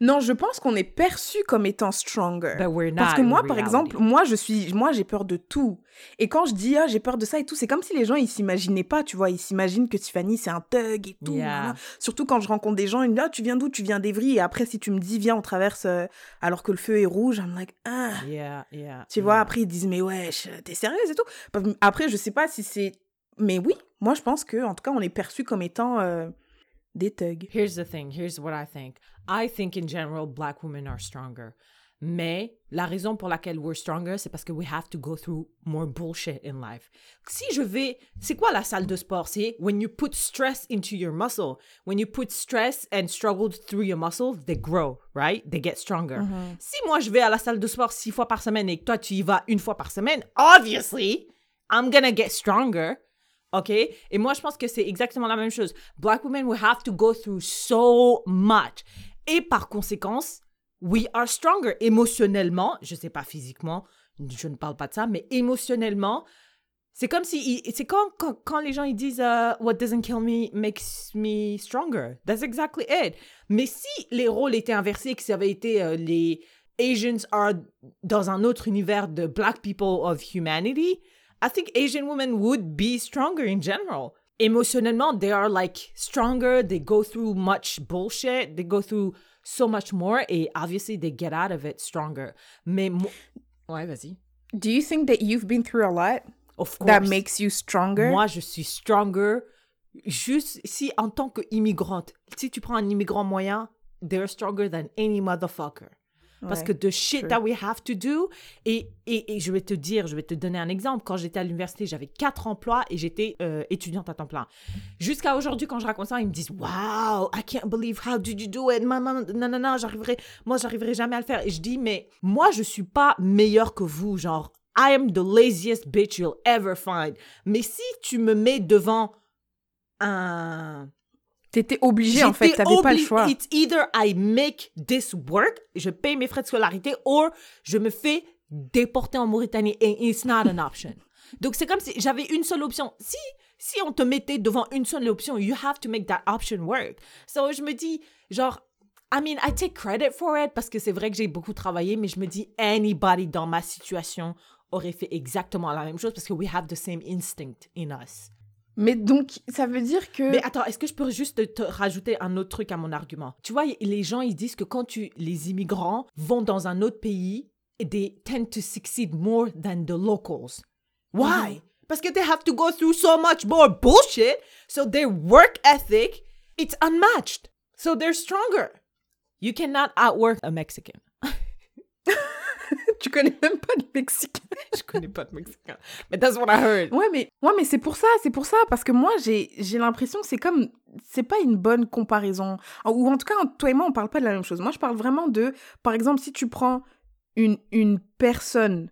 Non, je pense qu'on est perçu comme étant stronger.
but we're not.
Parce que moi, par exemple, moi, je suis, moi, j'ai peur de tout. Et quand je dis, ah, j'ai peur de ça et tout, c'est comme si les gens, ils s'imaginaient pas, tu vois. Ils s'imaginent que Tiffany, c'est un thug et tout.
Yeah.
voilà. Surtout quand je rencontre des gens, ils me disent, ah, tu viens d'où? Tu viens d'Evry. Et après, si tu me dis, viens, on traverse euh, alors que le feu est rouge, I'm like, ah.
Yeah, yeah.
Tu vois, après, ils disent, mais wesh, t'es sérieuse et tout. Après, je sais pas si c'est. Mais oui, moi, je pense que, en tout cas, on est perçu comme étant euh, des thugs.
Here's the thing. Here's what I think. I think in general, black women are stronger. Mais la raison pour laquelle we're stronger, c'est parce que we have to go through more bullshit in life. Si je vais, c'est quoi la salle de sport? C'est when you put stress into your muscle. When you put stress and struggle through your muscles, they grow, right? They get stronger. Si moi je vais à la salle de sport six fois par semaine et que toi tu y vas une fois par semaine, obviously, I'm gonna get stronger. OK? Et moi, je pense que c'est exactement la même chose. Black women, we have to go through so much. Et par conséquence, we are stronger émotionnellement. Je sais pas physiquement, je ne parle pas de ça, mais émotionnellement, c'est comme si. C'est quand, quand, quand les gens ils disent euh, What doesn't kill me makes me stronger. That's exactly it. Mais si les rôles étaient inversés, que ça avait été euh, les Asians are dans un autre univers de Black people of humanity, I think Asian women would be stronger in general. Emotionnellement, they are like stronger. They go through much bullshit. They go through so much more. Et obviously, they get out of it stronger. Mais mo- ouais, vas-y.
Do you think that you've been through a lot
Of course.
that makes you stronger?
Moi, je suis stronger. Juste si en tant qu'immigrante, si tu prends un immigrant moyen, they're stronger than any motherfucker. Parce
Ouais,
que the shit
true.
that we have to do, et, et, et je vais te dire, je vais te donner un exemple. Quand j'étais à l'université, j'avais quatre emplois et j'étais euh, étudiante à temps plein. Jusqu'à aujourd'hui, quand je raconte ça, ils me disent Wow, I can't believe how did you do it? Maman, non, non, non, j'arriverai, moi, j'arriverai jamais à le faire. Et je dis Mais moi, je suis pas meilleure que vous. Genre, I am the laziest bitch you'll ever find. Mais si tu me mets devant un.
T'étais obligé, en fait, t'avais pas le choix.
It's either I make this work, je paye mes frais de scolarité, or je me fais déporter en Mauritanie et it's not an option. [LAUGHS] Donc c'est comme si j'avais une seule option. Si si on te mettait devant une seule option, you have to make that option work. So je me dis genre I mean, I take credit for it parce que c'est vrai que j'ai beaucoup travaillé, mais je me dis anybody dans ma situation aurait fait exactement la même chose parce que we have the same instinct in us.
Mais donc, ça veut dire que...
Mais attends, est-ce que je peux juste te, te rajouter un autre truc à mon argument? Tu vois, les gens, ils disent que quand tu, les immigrants vont dans un autre pays, they tend to succeed more than the locals. Why? Parce que they have to go through so much more bullshit, so their work ethic, it's unmatched. So they're stronger. You cannot outwork a Mexican. [LAUGHS]
tu connais même pas de Mexicain. [LAUGHS]
je connais pas de Mexicain. Mais that's what I heard.
Ouais, mais, ouais, mais c'est pour ça, c'est pour ça, parce que moi, j'ai j'ai l'impression que c'est comme, c'est pas une bonne comparaison. Ou en tout cas, toi et moi, on parle pas de la même chose. Moi, je parle vraiment de, par exemple, si tu prends une, une personne,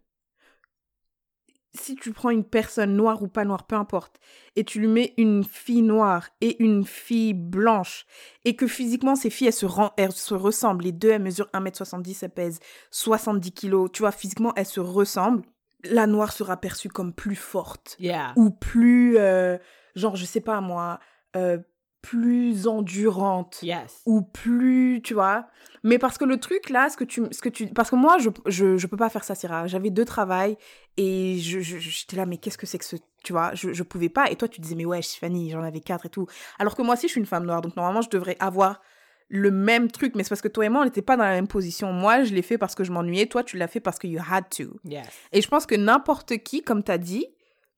si tu prends une personne noire ou pas noire, peu importe, et tu lui mets une fille noire et une fille blanche, et que physiquement ces filles, elles se, ren- elles se ressemblent, les deux, elles mesurent 1m70, elles pèsent 70 kilos, tu vois, physiquement, elles se ressemblent, la noire sera perçue comme plus forte,
Yeah.
ou plus, euh, genre, je sais pas moi, euh, plus endurante
Yes.
ou plus, tu vois. Mais parce que le truc là, ce que tu, ce que tu, parce que moi, je, je, je peux pas faire ça, Syrah. J'avais deux travails et je, j'étais là, mais qu'est-ce que c'est que ce, tu vois, je, je pouvais pas. Et toi, tu disais, mais ouais, Fanny, j'en avais quatre et tout. Alors que moi aussi, je suis une femme noire, donc normalement, je devrais avoir le même truc, mais c'est parce que toi et moi, on n'était pas dans la même position. Moi, je l'ai fait parce que je m'ennuyais. Toi, tu l'as fait parce que you had to.
Yes.
Et je pense que n'importe qui, comme tu as dit,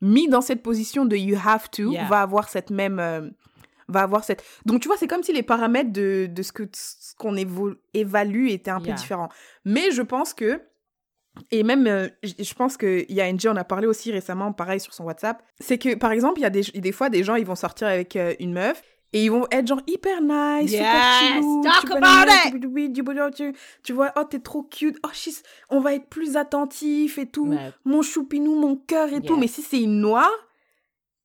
mis dans cette position de you have to,
Yeah.
va avoir cette même. euh, va avoir cette. Donc, tu vois, c'est comme si les paramètres de, de ce que ce qu'on évalue étaient un peu différents. Mais je pense que. Et même, euh, je pense qu'il y a NG, on a parlé aussi récemment, pareil, sur son WhatsApp. C'est que, par exemple, il y a des, des fois des gens, ils vont sortir avec euh, une meuf. Et ils vont être genre hyper nice, super
Yes,
chillou.
talk
tu vois,
about it.
tu, vois, oh, t'es trop cute. Oh, she's- on va être plus attentif et tout
Ouais.
mon choupinou, mon cœur et tout. Mais si c'est une noire,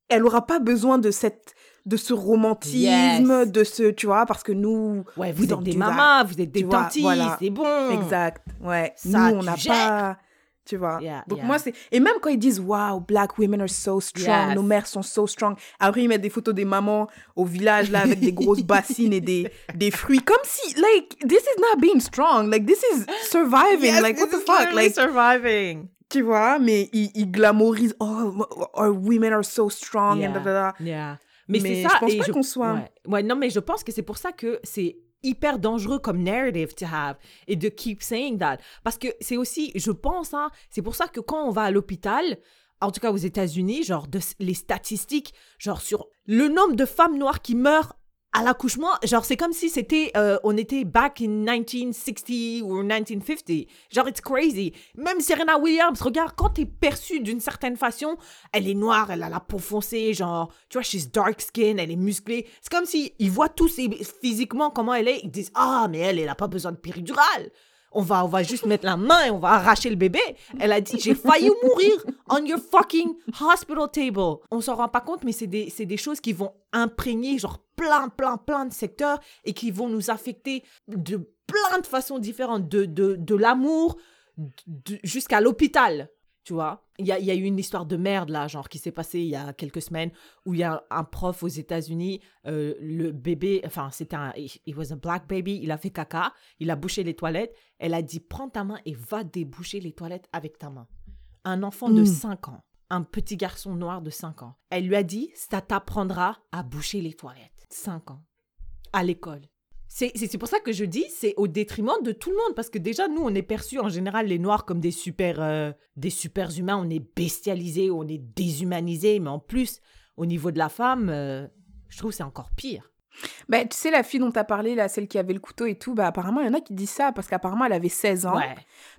elle aura pas besoin de cette de ce romantisme,
Yes.
de ce, tu vois, parce que nous,
Ouais, vous êtes des mamas, vous êtes des tantis,
voilà.
c'est bon.
exact, ouais.
Ça,
nous on n'a pas, tu vois.
Yeah,
Donc
yeah.
moi c'est et même quand ils disent wow, black women are so strong,
Yes.
nos mères sont so strong. Après ils mettent des photos des mamans au village là avec des grosses [LAUGHS] bassines et des des fruits comme si like this is not being strong, like this is surviving,
Yes,
like what the fuck, like
surviving.
tu vois, mais ils, ils glamourisent, oh, our women are so strong,
Yeah.
and da, da, da.
Yeah. Mais,
Mais
c'est ça.
je pense
et
pas qu'on soit-
Ouais. Ouais, non, mais je pense que c'est pour ça que c'est hyper dangereux comme narrative to have et de keep saying that. Parce que c'est aussi, je pense, hein, c'est pour ça que quand on va à l'hôpital, en tout cas aux États-Unis, genre de, les statistiques, genre sur le nombre de femmes noires qui meurent à l'accouchement, genre c'est comme si c'était, euh, on était back in 1960 ou 1950. Genre it's crazy. Même Serena Williams, regarde, quand t'es perçue d'une certaine façon, elle est noire, elle a la peau foncée, genre, tu vois, she's dark skin, elle est musclée. C'est comme si ils voient tous physiquement comment elle est, ils disent ah mais elle, elle a pas besoin de péridurale. On va, on va juste mettre la main et on va arracher le bébé. Elle a dit j'ai failli mourir on your fucking hospital table. On s'en rend pas compte, mais c'est des, des choses qui vont imprégner genre plein, plein, plein de secteurs et qui vont nous affecter de plein de façons différentes, de, de, de l'amour jusqu'à l'hôpital. Tu vois, il y a, y a eu une histoire de merde là, genre qui s'est passée il y a quelques semaines où il y a un prof aux États-Unis, euh, le bébé, enfin c'était un, it was a black baby, il a fait caca, il a bouché les toilettes, elle a dit prends ta main et va déboucher les toilettes avec ta main. Un enfant de
Mm.
5 ans, un petit garçon noir de 5 ans. Elle lui a dit ça t'apprendra à boucher les toilettes. 5 ans. À l'école. C'est pour ça que je dis, c'est au détriment de tout le monde, parce que déjà, nous, on est perçus en général, les Noirs, comme des super, euh, des super humains, on est bestialisés, on est déshumanisés, mais en plus, au niveau de la femme, euh, je trouve que c'est encore pire.
Bah, tu sais, la fille dont tu as parlé, là, celle qui avait le couteau et tout, bah, apparemment, il y en a qui disent ça parce qu'apparemment, elle avait 16 ans.
Ouais.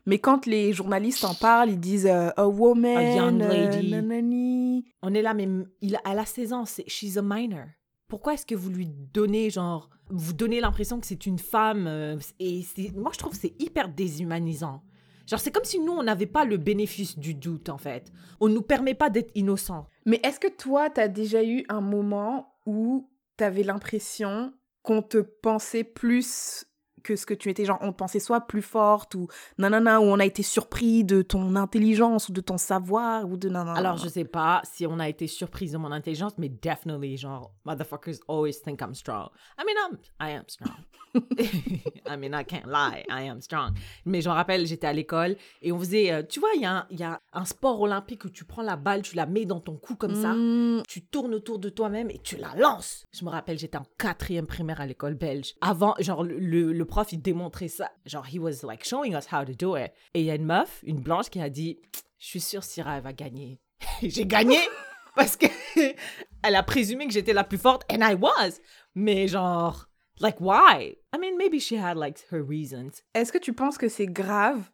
Mais quand les journalistes en parlent, ils disent euh, a woman,
A young lady.
nanani.
On est là, mais il, elle a 16 ans, c'est, she's a minor. Pourquoi est-ce que vous lui donnez, genre, vous donnez l'impression que c'est une femme euh, Et moi, je trouve que c'est hyper déshumanisant. Genre, c'est comme si nous, on n'avait pas le bénéfice du doute, en fait. On ne nous permet pas d'être innocents.
Mais est-ce que toi, tu as déjà eu un moment où tu avais l'impression qu'on te pensait plus que ce que tu étais, genre on te pensait soit plus forte ou nanana, où on a été surpris de ton intelligence ou de ton savoir ou de nanana.
Alors, je sais pas si on a été surprise de mon intelligence, mais definitely, genre, motherfuckers always think I'm strong. I mean, I'm, I am strong. [LAUGHS] [LAUGHS] I mean, I can't lie, I am strong. Mais je me rappelle, j'étais à l'école et on faisait, euh, tu vois, il y, a un- il y a un sport olympique où tu prends la balle, tu la mets dans ton cou comme ça,
Mm,
tu tournes autour de toi-même et tu la lances. Je me rappelle, j'étais en quatrième primaire à l'école belge. Avant, genre, le prof, il démontrait ça. Genre, he was like showing us how to do it. Et il y a une meuf, une blanche, qui a dit, je suis sûre Syrah, elle va gagner. [LAUGHS] J'ai gagné [LAUGHS] parce que [LAUGHS] elle a présumé que j'étais la plus forte, and I was. Mais genre, like, why? I mean, maybe she had like her reasons.
Est-ce que tu penses que c'est grave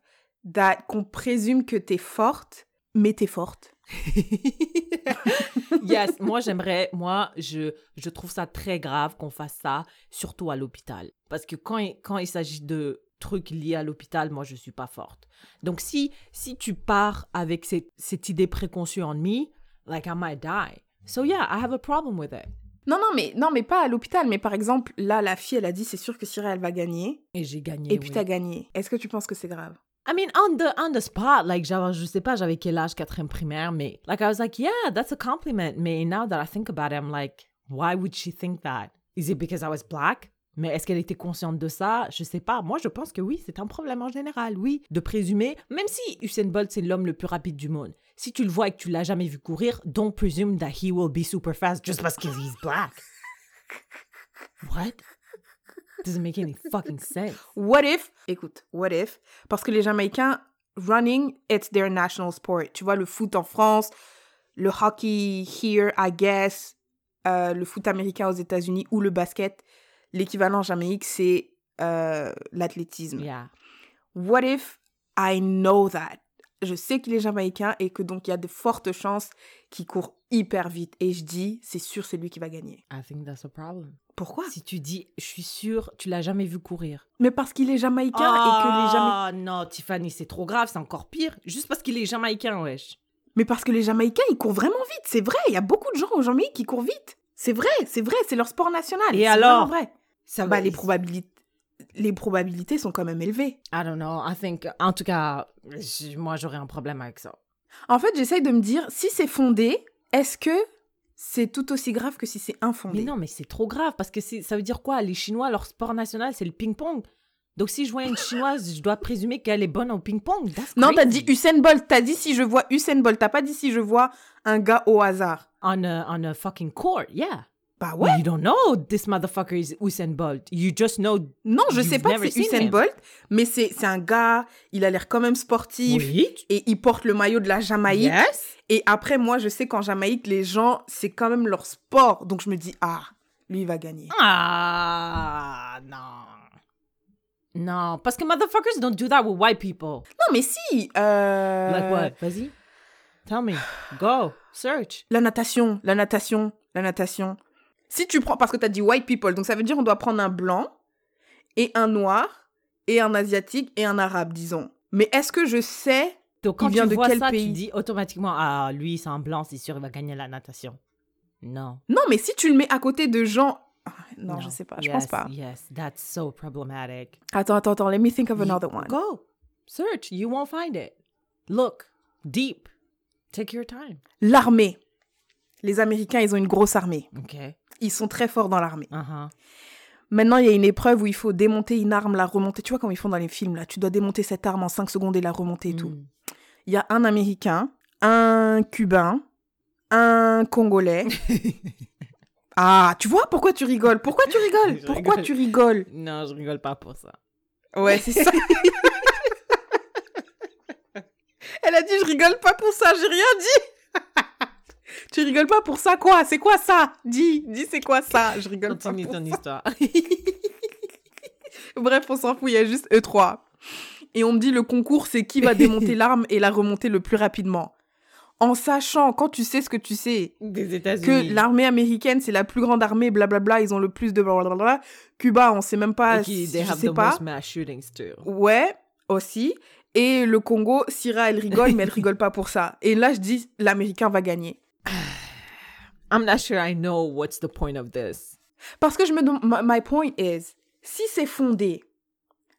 qu'on présume que t'es forte, mais t'es forte?
Yes, moi j'aimerais, moi je, je trouve ça très grave qu'on fasse ça, surtout à l'hôpital. Parce que quand il, quand il s'agit de trucs liés à l'hôpital, moi, je suis pas forte. Donc, si, si tu pars avec cette, cette idée préconçue en me, like, I might die. So, yeah, I have a problem with it.
Non, non, mais, non, mais pas à l'hôpital. Mais par exemple, là, la fille, elle a dit, c'est sûr que Syria, elle va gagner.
Et j'ai gagné.
Et puis,
oui.
t'as gagné. Est-ce que tu penses que c'est grave?
I mean, on the, on the spot, like, genre, je sais pas, j'avais quel âge, quatrième primaire, mais, like, I was like, yeah, that's a compliment. Mais now that I think about it, I'm like, why would she think that? Is it because I was black? Mais est-ce qu'elle était consciente de ça? Je sais pas. Moi, je pense que oui, c'est un problème en général, oui. De présumer, même si Usain Bolt, c'est l'homme le plus rapide du monde, si tu le vois et que tu l'as jamais vu courir, don't presume that he will be super fast just because he's black. [LAUGHS] What? Doesn't make any fucking sense.
What if Écoute, what if Parce que les Jamaïcains, running, it's their national sport. Tu vois, le foot en France, le hockey here, I guess, euh, le foot américain aux États-Unis ou le basket. L'équivalent en Jamaïque, c'est euh, l'athlétisme.
Yeah.
What if I know that? Je sais qu'il est jamaïcain et que donc il y a de fortes chances qu'il court hyper vite. Et je dis, c'est sûr, c'est lui qui va gagner.
I think that's a problem.
Pourquoi?
Si tu dis, je suis sûre, tu l'as jamais vu courir.
Mais parce qu'il est jamaïcain et que les Jamaïcains...
Ah non, Tiffany, c'est trop grave, c'est encore pire. Juste parce qu'il est jamaïcain, wesh.
Mais parce que les Jamaïcains, ils courent vraiment vite, c'est vrai. Il y a beaucoup de gens au Jamaïque qui courent vite. C'est vrai, c'est vrai, c'est leur sport national.
Et alors?
vrai.
Ça
Bah, les probabilités, les probabilités sont quand même élevées.
I don't know, I think, en tout cas, moi j'aurais un problème avec ça.
En fait, j'essaye de me dire, si c'est fondé, est-ce que c'est tout aussi grave que si c'est infondé?
Mais non, mais c'est trop grave parce que ça veut dire quoi? Les Chinois, leur sport national, c'est le ping-pong. Donc si je vois une Chinoise, je dois présumer qu'elle est bonne au ping-pong.
Non, t'as dit Usain Bolt. T'as dit si je vois Usain Bolt. T'as pas dit si je vois un gars au hasard.
On a, on a fucking court, yeah.
Bah ouais.
you don't know this motherfucker is Usain Bolt. You just know.
Non, je sais pas que c'est Usain
him.
Bolt, mais c'est c'est un gars, il a l'air quand même sportif.
Oui.
Et il porte le maillot de la Jamaïque.
Yes.
Et après, moi, je sais qu'en Jamaïque, les gens, c'est quand même leur sport. Donc je me dis, ah, lui, il va gagner.
Ah, non. Non, parce que motherfuckers don't do that with white people.
Non, mais si. euh,
Like what? Vas-y. Tell me. Go. Search.
La natation, la natation, la natation. Si tu prends, parce que tu as dit white people, donc ça veut dire on doit prendre un blanc et un noir et un asiatique et un arabe, disons. Mais est-ce que je sais
Donc quand
Il vient
tu
de
vois
quel
ça,
pays
tu dis automatiquement, ah, lui, c'est un blanc, c'est sûr, il va gagner la natation. Non.
Non, mais si tu le mets à côté de gens. Ah, Non, je sais pas, je pense
Yes,
pas.
Yes, that's so problematic.
Attends, attends, attends, let me think of
You-
another one.
Go. Search. You won't find it. Look. Deep. Take your time.
L'armée. Les Américains, ils ont une grosse armée. Ils sont très forts dans l'armée.
Uh-huh.
Maintenant, il y a une épreuve où il faut démonter une arme, la remonter. Tu vois comme ils font dans les films, là. Tu dois démonter cette arme en 5 secondes et la remonter et tout.
Mm.
Il y a un Américain, un Cubain, un Congolais. [LAUGHS] ah, tu vois pourquoi tu rigoles? Pourquoi tu rigoles?
Je
Pourquoi
rigole.
tu rigoles?
Non, je rigole pas pour ça.
Ouais, c'est ça. [LAUGHS] Elle a dit je rigole pas pour ça, j'ai rien dit. Tu rigoles pas pour ça quoi? C'est quoi ça? Dis, dis c'est quoi ça? Je rigole pas. Pour
ton
ça.
histoire. [LAUGHS]
Bref, on s'en fout, il y a juste eux trois. Et on me dit le concours, c'est qui va démonter [LAUGHS] l'arme et la remonter le plus rapidement. En sachant, quand tu sais ce que tu sais,
Des États-Unis.
que l'armée américaine, c'est la plus grande armée, blablabla, ils ont le plus de blablabla. Cuba, on sait même pas,
Et qui, they
je
have
sais
the
pas.
most mass shootings too.
Ouais, aussi. Et le Congo, Syrah, elle rigole, mais elle rigole pas pour ça. Et là, je dis, l'Américain va gagner.
I'm not sure I know what's the point of this.
Parce que je me demande, my, my point is, si c'est fondé,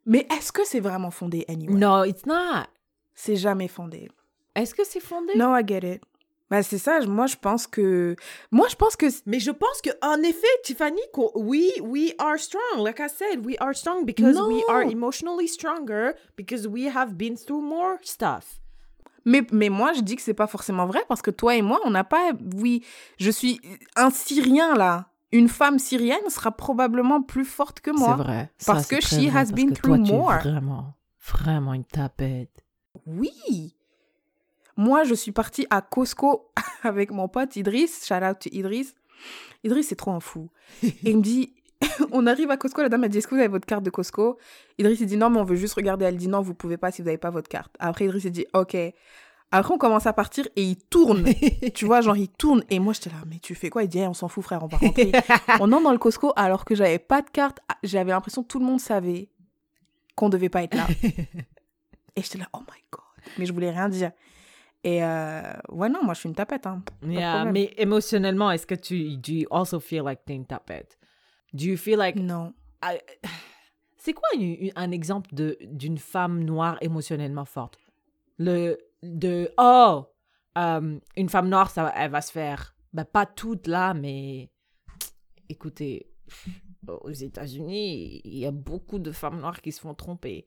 mais est-ce que c'est vraiment fondé anyway?
No, it's not.
C'est jamais fondé.
Est-ce que c'est fondé?
No, I get it. Bah, c'est ça, je- moi, je pense que... Moi, je pense que...
Mais je pense que en effet, Tiffany, qu'on- we we are strong. Like I said, we are strong because we are emotionally stronger because we have been through more stuff.
Mais, mais moi, je dis que c'est pas forcément vrai parce que toi et moi, on n'a pas... Oui, je suis un Syrien, là. Une femme syrienne sera probablement plus forte que moi.
C'est vrai.
Parce
Ça,
que she
vrai,
has been
toi,
through
tu es
more.
Vraiment, vraiment une tapette.
Oui. Moi, je suis partie à Costco [LAUGHS] avec mon pote Idriss. Shout out to Idriss. Idriss, c'est trop un fou. [LAUGHS] Et il me dit, [LAUGHS] on arrive à Costco, la dame a dit, est-ce que vous avez votre carte de Costco? Idriss, il dit, non, mais on veut juste regarder. Elle dit, non, vous pouvez pas si vous n'avez pas votre carte. Après, Idriss, il dit, ok. Après, on commence à partir et il tourne. [LAUGHS] tu vois, genre, il tourne. Et moi, j'étais là, mais tu fais quoi? Il dit, Eh, on s'en fout, frère, on va rentrer. [LAUGHS] on entre dans le Costco alors que j'avais pas de carte. J'avais l'impression que tout le monde savait qu'on devait pas être là. et j'étais là, oh my god. Mais je voulais rien dire. Et euh, ouais, non, moi je suis une tapette. Hein.
Yeah, mais émotionnellement, est-ce que tu do you also feel like t'es une tapette? Do you feel like
Non.
I- [SIGHS] c'est quoi une- une- un exemple de d'une femme noire émotionnellement forte? Le de oh euh, une femme noire ça elle va se faire ben, pas toute là mais [TSK] écoutez [SNIFFS] aux États-Unis il y a beaucoup de femmes noires qui se font tromper.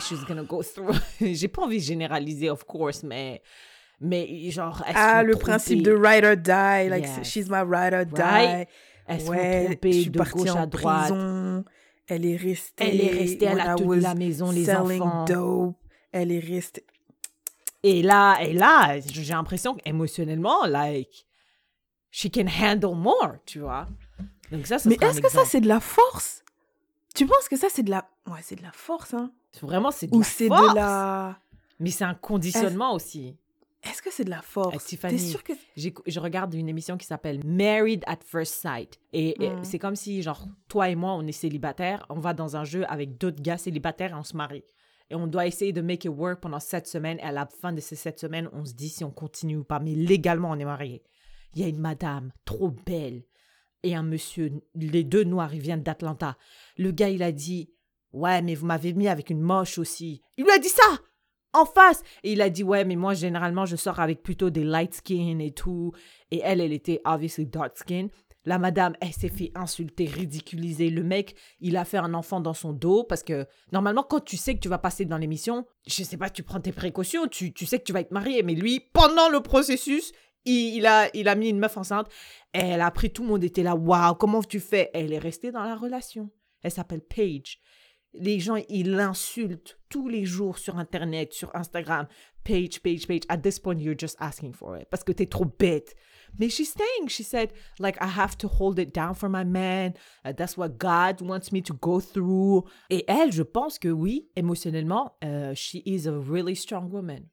She's gonna go through. [LAUGHS] J'ai pas envie de généraliser of course mais mais genre
Ah, le principe de ride or die. Like,
Yes.
she's my ride or die.
Right? Elles se
ouais, suis
de gauche
en
à droite.
prison. Elle est restée.
Elle est restée,
was
la maison, les enfants.
dope. Elle est restée.
Et là, et là, j'ai l'impression qu'émotionnellement, like, she can handle more, tu vois. Donc ça, ça
Mais est-ce que ça, c'est de la force? Tu penses que ça, c'est de la. Ouais, c'est de la force, hein?
Vraiment, c'est de
Ou
la
c'est
force.
de la.
Mais c'est un conditionnement aussi.
Est-ce que c'est de la force?
Eh, Tiffany.
T'es sûre que.
Je regarde une émission qui s'appelle Married at First Sight. Et, et
Mm.
c'est comme si, genre, toi et moi, on est célibataires, on va dans un jeu avec d'autres gars célibataires et on se marie. Et on doit essayer de make it work pendant sept semaines. Et à la fin de ces sept semaines, on se dit si on continue ou pas. Mais légalement, on est mariés. Il y a une madame trop belle et un monsieur, les deux noirs, ils viennent d'Atlanta. Le gars, il a dit Ouais, mais vous m'avez mis avec une moche aussi. Il lui a dit ça en face. Et il a dit Ouais, mais moi, généralement, je sors avec plutôt des light skin et tout. Et elle, elle était obviously dark skin. La madame, elle s'est fait insulter, ridiculiser. Le mec, il a fait un enfant dans son dos parce que normalement, quand tu sais que tu vas passer dans l'émission, je sais pas, tu prends tes précautions, tu, tu sais que tu vas être marié. Mais lui, pendant le processus, il, il a, il a mis une meuf enceinte. Elle a pris, tout le monde était là. Waouh, comment tu fais Elle est restée dans la relation. Elle s'appelle Paige. Les gens, ils l'insultent tous les jours sur Internet, sur Instagram. Paige, Paige, Paige. At this point, you're just asking for it. Parce que t'es trop bête. Mais she's staying. She said, like, I have to hold it down for my man. Uh, that's what God wants me to go through. Et elle, je pense que oui, émotionnellement, uh, she is a really strong woman.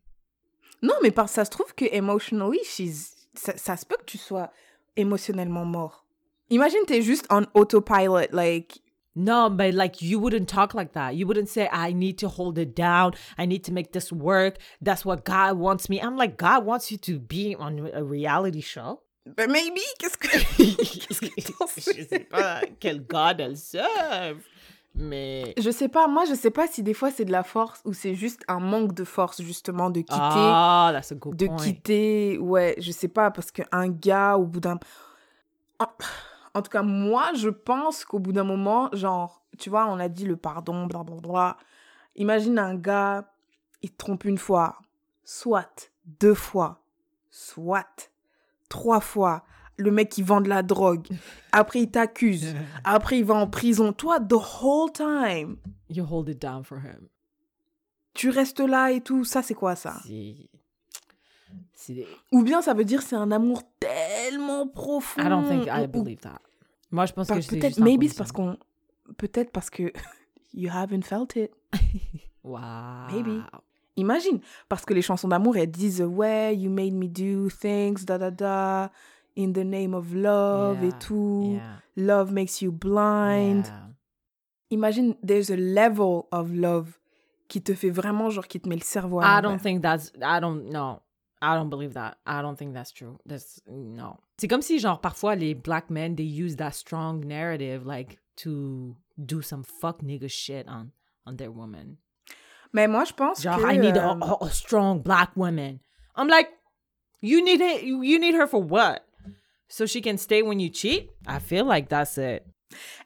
Non, mais par ça se trouve que emotionally, she's... ça, ça se peut que tu sois émotionnellement mort. Imagine, t'es juste en autopilot, like.
No, but like you wouldn't talk like that. You wouldn't say, I need to hold it down. I need to make this work. That's what God wants me. I'm like, God wants you to be on a reality show.
But maybe, qu'est-ce que. [LAUGHS]
Je
t'en sais?
sais? pas quel God elle serve. Mais.
Je sais pas, moi, je sais pas si des fois c'est de la force ou c'est juste un manque de force, justement, de quitter.
Ah, that's a good
de
point.
quitter, ouais, je sais pas, parce qu'un gars, au bout d'un... en tout cas, moi, je pense qu'au bout d'un moment, genre, tu vois, on a dit le pardon, blablabla. Imagine un gars, il te trompe une fois, soit deux fois, soit trois fois. Le mec, il vend de la drogue. Après, il t'accuse. [LAUGHS] Après, il va en prison. Toi, the whole time,
You hold it down for him.
tu restes là et tout. Ça, c'est quoi, ça? Ou bien ça veut dire c'est un amour tellement profond.
I don't think I believe that. Moi, je pense
par-
que c'est.
Peut-être, maybe c'est parce qu'on. Peut-être parce que. [LAUGHS] You haven't felt it. [LAUGHS]
Wow.
Maybe. Imagine. Parce que les chansons d'amour, elles disent Ouais, you made me do things, da da da, in the name of love et tout.
Yeah.
Love makes you blind.
Yeah.
Imagine, there's a level of love qui te fait vraiment, genre, qui te met le cerveau à
I don't think that's. I don't know. I don't believe that. I don't think that's true. That's no. C'est comme si genre parfois les black men they use that strong narrative like to do some fuck nigga shit on on their woman.
Mais moi, je pense
Genre
que.
I need a,
euh,
a, a strong black woman. I'm like, you need it. You need her for what? So she can stay when you cheat? I feel like that's it.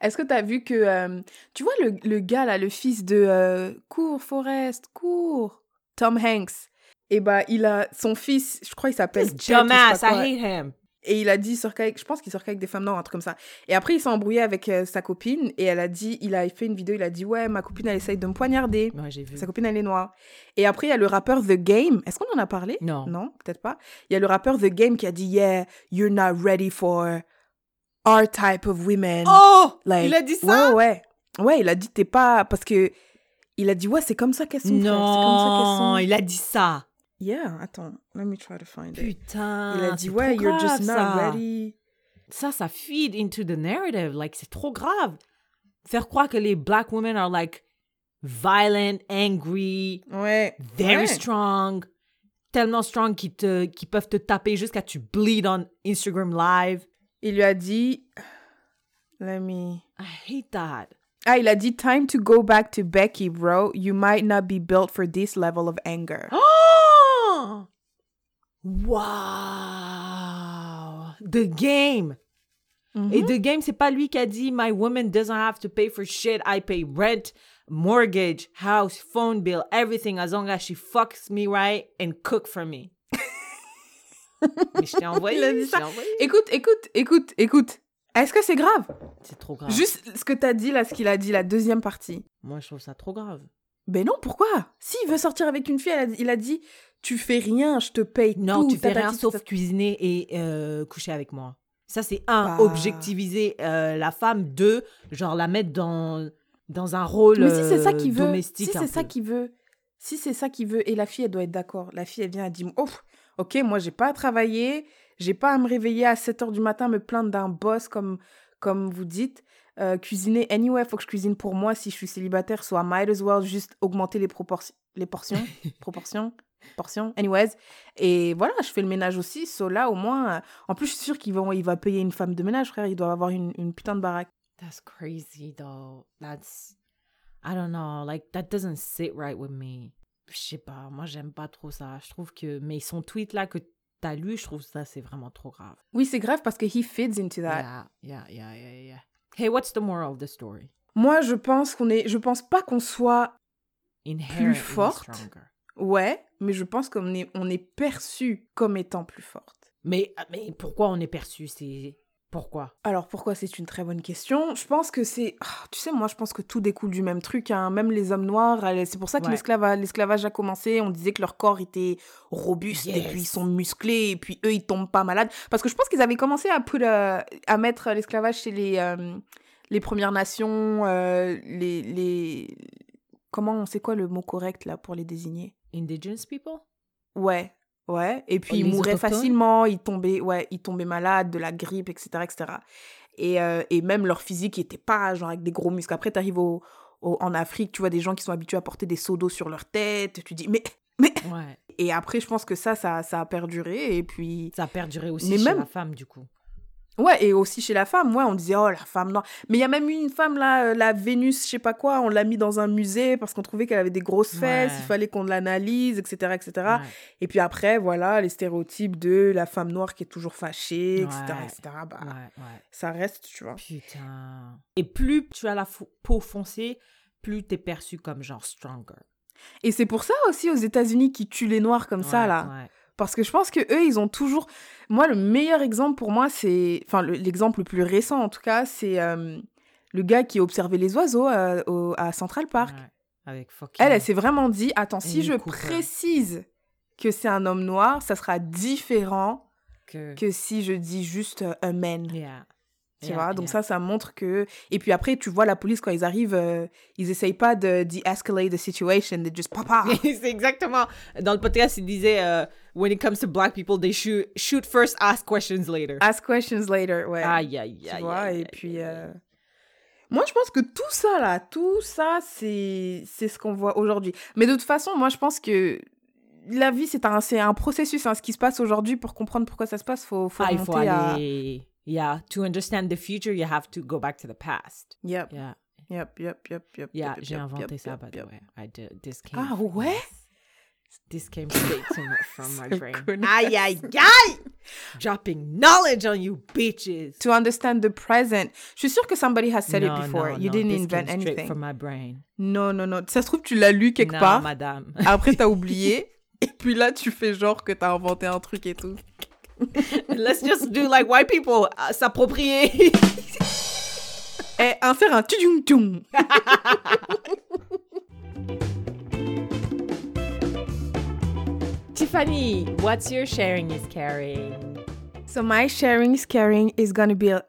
Est-ce que tu as vu que. euh, tu vois le, le gars là, le fils de. euh, cours, Forrest, cours. Tom Hanks. Et bah, il a. Son fils, je crois, il s'appelle.
Dumbass. I hate him.
Et il a dit, sortait avec, je pense qu'il sortait avec des femmes noires, un truc comme ça. Et après, il s'est embrouillé avec euh, sa copine et elle a dit, il a fait une vidéo, il a dit, ouais, ma copine, elle essaye de me poignarder.
Moi j'ai vu.
Sa copine, elle est noire. Et après, il y a le rappeur The Game. Est-ce qu'on en a parlé?
Non.
Non, peut-être pas. Il y a le rappeur The Game qui a dit, yeah, you're not ready for our type of women.
Oh,
Like,
il a dit ça?
Ouais, ouais. Ouais, il a dit, t'es pas. Parce que. Il a dit, ouais, c'est comme ça qu'elles sont. frère, C'est comme ça qu'elles
Non,
sont.
il a dit ça.
Yeah, attends. Let me try to find it.
Putain.
Il a dit, ouais, you're just not
ça.
ready.
Ça, ça feed into the narrative. Like, c'est trop grave. Faire croire que les black women are like violent, angry,
Ouais.
very
ouais.
strong, tellement strong qu'ils te, qu'ils peuvent te taper jusqu'à tu bleed on Instagram Live.
Il lui a dit. Let me.
I hate that.
Ah, il a dit Time to go back to Becky, bro. You might not be built for this level of anger. [GASPS] [GASPS] [GASPS]
Oh! Wow! The game. Et The Game, c'est pas lui qui a dit My woman doesn't have to pay for shit. I pay rent, mortgage, house, phone bill, everything as long as she fucks me right and cook for me. [LAUGHS] Mais je t'ai envoyé. Envoyé.
Écoute, écoute, écoute, écoute. Est-ce que c'est grave?
C'est trop grave.
Juste ce que t'as dit là, ce qu'il a dit, la deuxième partie.
Moi, je trouve ça trop grave.
Ben non, pourquoi? S'il veut sortir avec une fille, elle a- il a dit Tu fais rien, je te paye
Non,
tout.
tu fais rien sauf cuisiner et euh, coucher avec moi. Ça, c'est un,
Bah.
objectiviser euh, la femme. Deux, genre la mettre dans, dans un rôle
Mais si c'est ça
euh,
qu'il veut, si c'est ça qu'il veut, si c'est ça qu'il veut, et la fille, elle doit être d'accord. La fille, elle vient, elle dit Oh, ok, moi, j'ai pas à travailler, j'ai pas à me réveiller à 7 h du matin, me plaindre d'un boss, comme, comme vous dites. Euh, cuisiner, anyway, faut que je cuisine pour moi si je suis célibataire, soit might as well juste augmenter les, proportions les portions, [LAUGHS] proportions, portions, anyways. Et voilà, je fais le ménage aussi, so là, au moins, euh, en plus, je suis sûre qu'il va, il va payer une femme de ménage, frère, il doit avoir une, une putain de baraque.
That's crazy, though. That's. I don't know. Like, that doesn't sit right with me. Je sais pas. Moi, j'aime pas trop ça. Je trouve que. Mais son tweet là que t'as lu, je trouve ça, c'est vraiment trop grave.
Oui, c'est grave parce que he fits into that.
Yeah, yeah, yeah, yeah, yeah. Hey, what's the moral of the story?
Moi, je pense qu'on est, je pense pas qu'on soit,
Inherently
forte.
stronger.
Ouais, mais je pense qu'on est, on est perçu comme étant plus forte.
Mais, mais pourquoi on est perçu? C'est. Pourquoi?
Alors pourquoi c'est une très bonne question? Je pense que c'est, ah, tu sais, moi je pense que tout découle du même truc. hein. Même les hommes noirs, c'est pour ça que
Ouais.
l'esclavage a commencé. On disait que leur corps était robuste et puis ils sont musclés et puis eux ils tombent pas malades. Parce que je pense qu'ils avaient commencé à, put, euh, à mettre l'esclavage chez les, euh, les Premières Nations, euh, les, les, comment, c'est quoi le mot correct là pour les désigner?
Indigenous people?
Ouais, ouais. Et puis
Oh,
ils mouraient facilement, ils tombaient, ouais, ils tombaient malades, de la grippe, etc., etc. Et, euh, et même leur physique n'était pas genre avec des gros muscles. Après, t'arrives au, au- en Afrique, tu vois des gens qui sont habitués à porter des seaux d'eau sur leur tête. Tu dis, mais, mais.
Ouais.
Et après, je pense que ça, ça, ça a perduré. Et puis,
Ça a perduré aussi
Mais
chez
même-
la femme, du coup.
Ouais, et aussi chez la femme, ouais, on disait, oh, la femme noire. Mais il y a même eu une femme là, euh, la Vénus, je sais pas quoi, on l'a mis dans un musée parce qu'on trouvait qu'elle avait des grosses fesses,
Ouais.
il fallait qu'on l'analyse, etc., etc.
Ouais.
Et puis après, voilà, les stéréotypes de la femme noire qui est toujours fâchée, etc.,
Ouais.
etc. Bah, ça reste, tu vois.
Putain. Et plus tu as la peau foncée, plus t'es perçu comme genre stronger.
Et c'est pour ça aussi aux États-Unis qui tuent les noirs comme ça,
Ouais,
là. Parce que je pense que eux, ils ont toujours. Moi, le meilleur exemple pour moi, c'est. Enfin, le- l'exemple le plus récent, en tout cas, c'est euh, le gars qui observait les oiseaux à, au- à Central Park.
Ouais. Avec fucking...
Elle, elle s'est vraiment dit attends, si je précise que c'est un homme noir, ça sera différent
que...
que si je dis juste euh, un man.
Yeah.
Tu
Yeah,
vois, donc
yeah.
ça, ça montre que. Et puis après, tu vois la police quand ils arrivent, euh, ils essayent pas de de-escalate the situation, they just papa. [LAUGHS]
c'est exactement. Dans le podcast, il disait euh, When it comes to black people, they shoot, shoot first, ask questions later.
Ask questions later, ouais.
Aïe, aïe,
tu
aïe.
vois,
aïe,
et puis. euh. Moi, je pense que tout ça, là, tout ça, c'est ce qu'on voit aujourd'hui. Mais de toute façon, moi, je pense que la vie, c'est un, un processus. hein. Ce qui se passe aujourd'hui, pour comprendre pourquoi ça se passe, faut, faut
Ah, il faut
remonter à...
Yeah, to understand the future, you have to go back to the past.
Yep,
Yeah,
yep, yep, yep, yep.
yeah,
yep,
j'ai
yep,
inventé
yep,
ça, by the way. I did. This came.
Ah
from-
ouais? [LAUGHS]
This came straight to my, from my [LAUGHS] brain. Aïe, aïe, aïe! Dropping knowledge on you bitches.
To understand the present. Je suis sûre que somebody has said
No,
it before.
no,
you
no,
didn't
this
invent
came straight
anything.
from my brain.
Non, non, non. Ça se trouve, tu l'as lu quelque
non,
part.
madame.
Après, t'as [LAUGHS] oublié. Et puis là, tu fais genre que t'as inventé un truc et tout. [LAUGHS]
Let's just do like white people, uh, s'approprier. [LAUGHS]
Eh, insère un tudung tung. [LAUGHS]
Tiffany, what's your sharing is caring?
So my sharing is caring is gonna be a,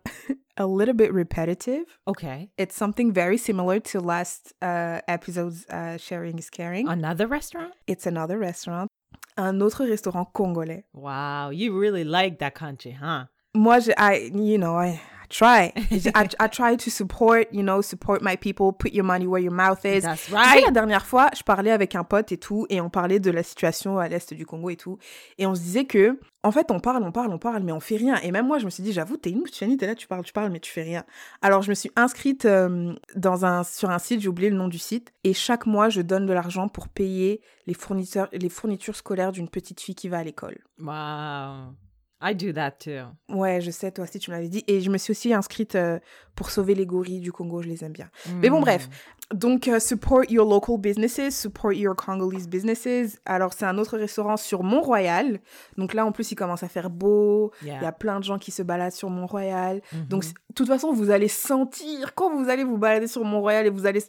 a little bit repetitive.
Okay.
It's something very similar to last uh, episode's uh, sharing is caring.
Another restaurant?
It's another restaurant. Un autre restaurant congolais.
Wow, you really like that country, huh?
Moi, je, I, you know, I, I try. [LAUGHS] I, I try to support, you know, support my people, put your money where your mouth is.
That's
Tu sais,
right.
la dernière fois, je parlais avec un pote et tout, et on parlait de la situation à l'est du Congo et tout. Et on se disait que, en fait, on parle, on parle, on parle, mais on fait rien. Et même moi, je me suis dit, j'avoue, t'es une Tiffany, t'es là, tu parles, tu parles, mais tu fais rien. Alors, je me suis inscrite euh, dans un, sur un site, j'ai oublié le nom du site, et chaque mois, je donne de l'argent pour payer les, fournisseurs, les fournitures scolaires d'une petite fille qui va à l'école.
Wow. I do that too.
Ouais, je sais, toi aussi, tu me l'avais dit. Et je me suis aussi inscrite euh, pour sauver les gorilles du Congo, je les aime bien. Mais bon, bref. Donc, euh, support your local businesses, support your Congolese businesses. Alors, c'est un autre restaurant sur Mont-Royal. Donc là, en plus, il commence à faire beau. Il y a plein de gens qui se baladent sur Mont-Royal.
Mhm.
Donc, de toute façon, vous allez sentir, quand vous allez vous balader sur Mont-Royal et vous allez...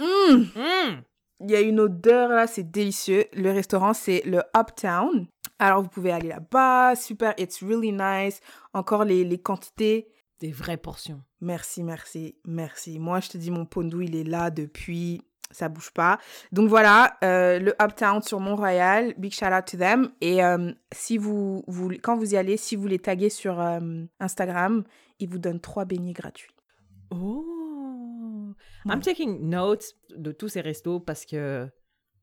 Hum,
Mm.
il y a une odeur là, c'est délicieux. Le restaurant, c'est le Uptown. Alors, vous pouvez aller là-bas. Super, it's really nice. Encore les, les quantités.
Des vraies portions.
Merci, merci, merci. Moi, je te dis, mon pondou, il est là depuis. Ça bouge pas. Donc voilà, euh, le Uptown sur Mont-Royal. Big shout out to them. Et euh, si vous, vous, quand vous y allez, si vous les taguez sur euh, Instagram, ils vous donnent trois beignets gratuits.
Oh. I'm taking notes de tous ces restos parce que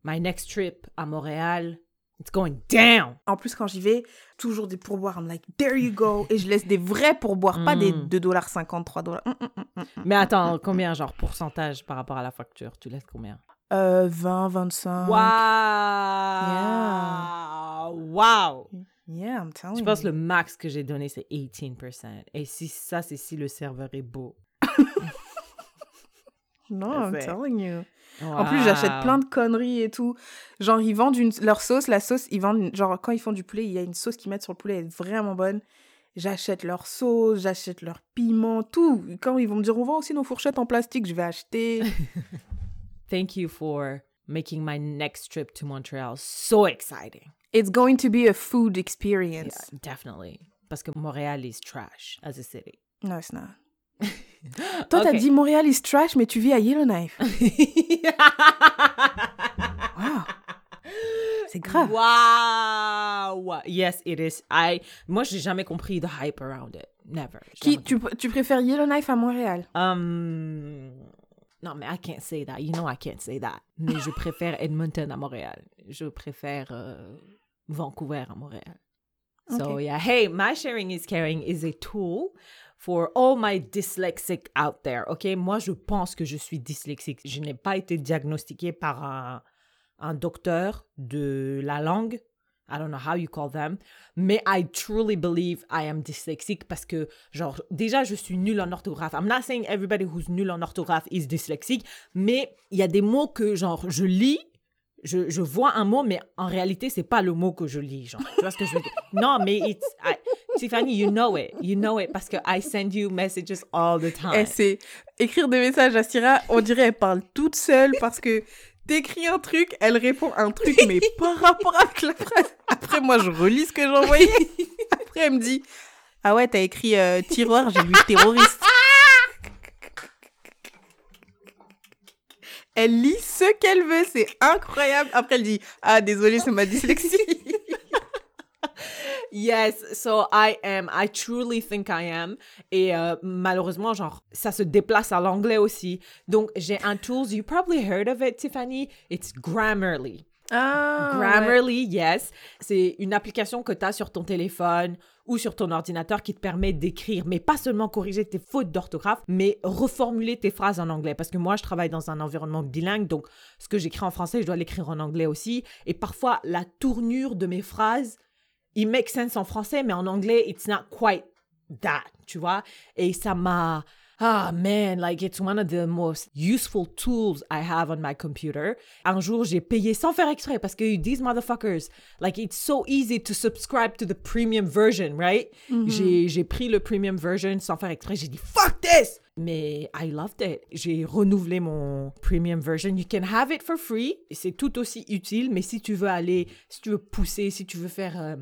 my next trip à Montréal, it's going down.
En plus, quand j'y vais, toujours des pourboires. I'm like, there you go. Et je laisse des vrais pourboires, pas des
Mm.
2,50$, 3 dollars. Mm,
Mais attends, combien, genre, pourcentage par rapport à la facture? Tu laisses combien?
Euh, 20, 25.
Wow! Wow!
Yeah, I'm telling
Je pense
you.
le max que j'ai donné, c'est 18%. Et si ça, c'est si le serveur est beau. [LAUGHS]
Non,
Je
I'm telling you. En plus, j'achète
Wow.
plein de conneries et tout. Genre, ils vendent une... leur sauce. La sauce, ils vendent... une- Genre, quand ils font du poulet, il y a une sauce qu'ils mettent sur le poulet. Elle est vraiment bonne. J'achète leur sauce, j'achète leur piment, tout. Quand ils vont me dire, on vend aussi nos fourchettes en plastique, je vais acheter. [LAUGHS]
Thank you for making my next trip to Montreal so exciting.
It's going to be a food experience.
Yeah, definitely. Parce que Montréal is trash as a city.
No, it's not. [LAUGHS] [LAUGHS] Toi, t'as
Ok.
dit Montréal is trash, mais tu vis à Yellowknife. [LAUGHS] Wow. C'est grave.
Wow. Yes, it is. I. Moi, j'ai jamais compris the hype around it. Never.
Qui, tu, tu préfères Yellowknife à Montréal?
Um. Non, mais I can't say that. You know I can't say that. Mais je préfère [LAUGHS] Edmonton à Montréal. Je préfère euh, Vancouver à Montréal. So
Ok.
yeah, hey, my sharing is caring is a tool for all my dyslexic out there. Ok, moi je pense que je suis dyslexique. Je n'ai pas été diagnostiquée par un, un docteur de la langue. I don't know how you call them. Mais I truly believe I am dyslexique parce que, genre, déjà, je suis nulle en orthographe. I'm not saying everybody who's nul en orthographe is dyslexique, mais il y a des mots que, genre, je lis, je, je vois un mot, mais en réalité, c'est pas le mot que je lis, genre. Tu vois ce que je veux dire? Non, mais it's... Tiffany, you know it. You know it parce que I send you messages all the time.
Eh, c'est écrire des messages à Syrah, on dirait elle parle toute seule parce que t'écris un truc, elle répond un truc, mais [LAUGHS] par rapport avec la phrase. Après, moi, je relis ce que j'ai envoyé. Après, elle me dit Ah ouais, t'as écrit euh, tireur, j'ai lu terroriste. Elle lit ce qu'elle veut, c'est incroyable. Après, elle dit Ah, désolé, c'est ma dyslexie.
Yes, so I am. I truly think I am. Et euh, malheureusement, genre, ça se déplace à l'anglais aussi. Donc, j'ai un tool, you probably heard of it, Tiffany. It's Grammarly.
Ah,
Grammarly, yes. C'est une application que tu as sur ton téléphone ou sur ton ordinateur qui te permet d'écrire, mais pas seulement corriger tes fautes d'orthographe, mais reformuler tes phrases en anglais. Parce que moi, je travaille dans un environnement bilingue, donc ce que j'écris en français, je dois l'écrire en anglais aussi. Et parfois, la tournure de mes phrases, il make sense en français, mais en anglais, it's not quite that, tu vois? Et ça m'a... Ah, man, like, it's one of the most useful tools I have on my computer. Un jour, j'ai payé sans faire exprès parce que these motherfuckers, like, it's so easy to subscribe to the premium version, right? J'ai j'ai pris le premium version sans faire exprès. J'ai dit, fuck this! Mais I loved it. J'ai renouvelé mon premium version. You can have it for free. C'est tout aussi utile, mais si tu veux aller, si tu veux pousser, si tu veux faire euh,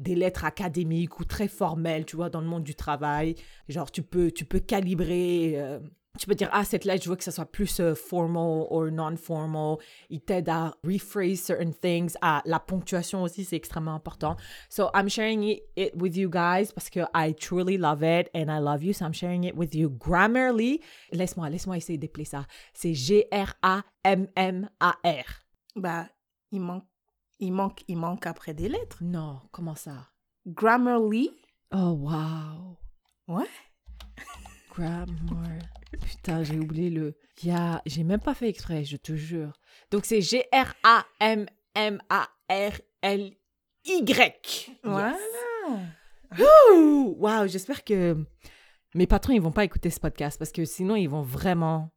des lettres académiques ou très formelles, tu vois, dans le monde du travail, genre tu peux, tu peux calibrer, euh, tu peux dire, ah, cette lettre, je veux que ça soit plus euh, formal ou non-formal. Il t'aide à rephrase certain things. Ah, la ponctuation aussi, c'est extrêmement important. So I'm sharing it, it with you guys parce que I truly love it and I love you. So I'm sharing it with you. Grammarly, laisse-moi, laisse-moi essayer d'épeler ça. C'est G-R-A-M-M-A-R.
Bah, il manque, il manque, il manque après des lettres.
Non, comment ça?
Grammarly.
Oh, wow.
Ouais.
Grammar. Putain, j'ai oublié le. Il y a... J'ai même pas fait exprès, je te jure. Donc c'est G-R-A-M-M-A-R-L-Y.
Voilà.
Ouh! Wow, j'espère que mes patrons, ils vont pas écouter ce podcast parce que sinon, ils vont vraiment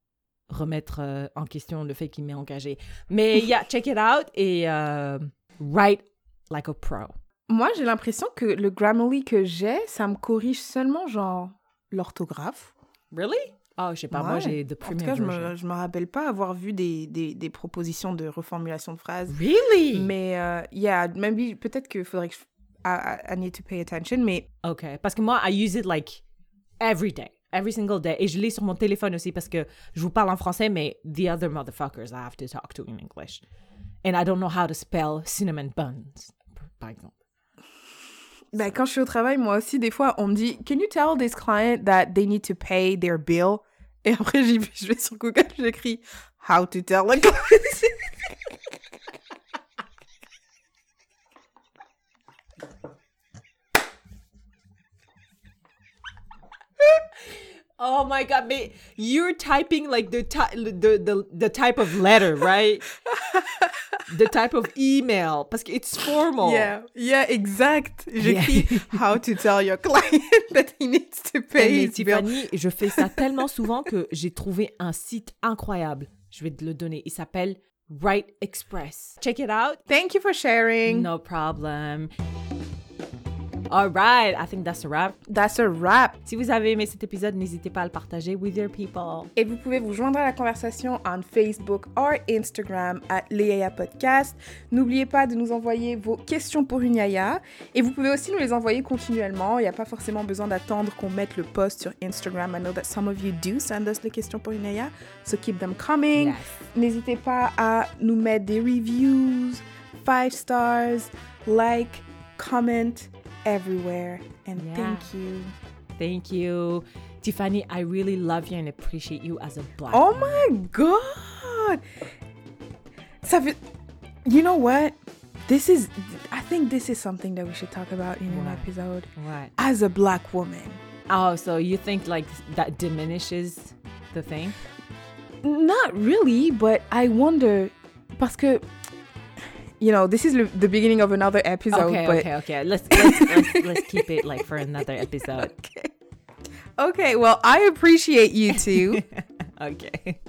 remettre euh, en question le fait qu'il m'ait engagé. Mais yeah, check it out et euh, write like a pro.
Moi, j'ai l'impression que le Grammarly que j'ai, ça me corrige seulement, genre, l'orthographe.
Really? Oh, je sais pas, moi j'ai the
En tout cas, je me, je me rappelle pas avoir vu des, des, des propositions de reformulation de phrases.
Really?
Mais, euh, yeah, maybe, peut-être qu'il faudrait que je... I, I- I need to pay attention, mais
Ok, parce que moi, I use it like every day, every single day. Et je l'ai sur mon téléphone aussi parce que je vous parle en français, mais the other motherfuckers I have to talk to in English. And I don't know how to spell cinnamon buns, par exemple.
Ben, quand je suis au travail, moi aussi, des fois, on me dit Can you tell this client that they need to pay their bill? Et après, je vais sur Google, j'écris How to tell a client. [LAUGHS]
Oh my god, but you're typing like the, the type of letter, right? [LAUGHS] the type of email, parce que it's formal.
Yeah, yeah, exact. J'écris How to tell your client that he needs to pay
Mais. Tiffany, je fais ça tellement souvent que j'ai trouvé un site incroyable. Je vais te le donner. Il s'appelle Write Express. Check it out.
Thank you for sharing.
No problem. All right, I think that's a wrap.
That's a wrap.
Si vous avez aimé cet épisode, n'hésitez pas à le partager with your people.
Et vous pouvez vous joindre à la conversation on Facebook or Instagram at Léa Podcast. N'oubliez pas de nous envoyer vos questions pour une Yaya. Et vous pouvez aussi nous les envoyer continuellement. Il n'y a pas forcément besoin d'attendre qu'on mette le post sur Instagram. I know that some of you do send us les questions pour une Yaya. So keep them coming.
Yes.
N'hésitez pas à nous mettre des reviews, five stars, like, comment, everywhere. And
Yeah.
thank you.
Thank you. Tiffany, I really love you and appreciate you as a black
Oh
woman.
my god! Fait... You know what? This is... I think this is something that we should talk about in an episode.
What?
As a black woman.
Oh, so you think like that diminishes the thing?
Not really, but I wonder... Parce que... You know, this is the beginning of another episode,
okay,
but...
okay, okay. Let's let's, let's let's keep it like for another episode. [LAUGHS] okay.
Okay, well, I appreciate you [LAUGHS] too.
okay.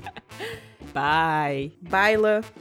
[LAUGHS] Bye.
Bye, love.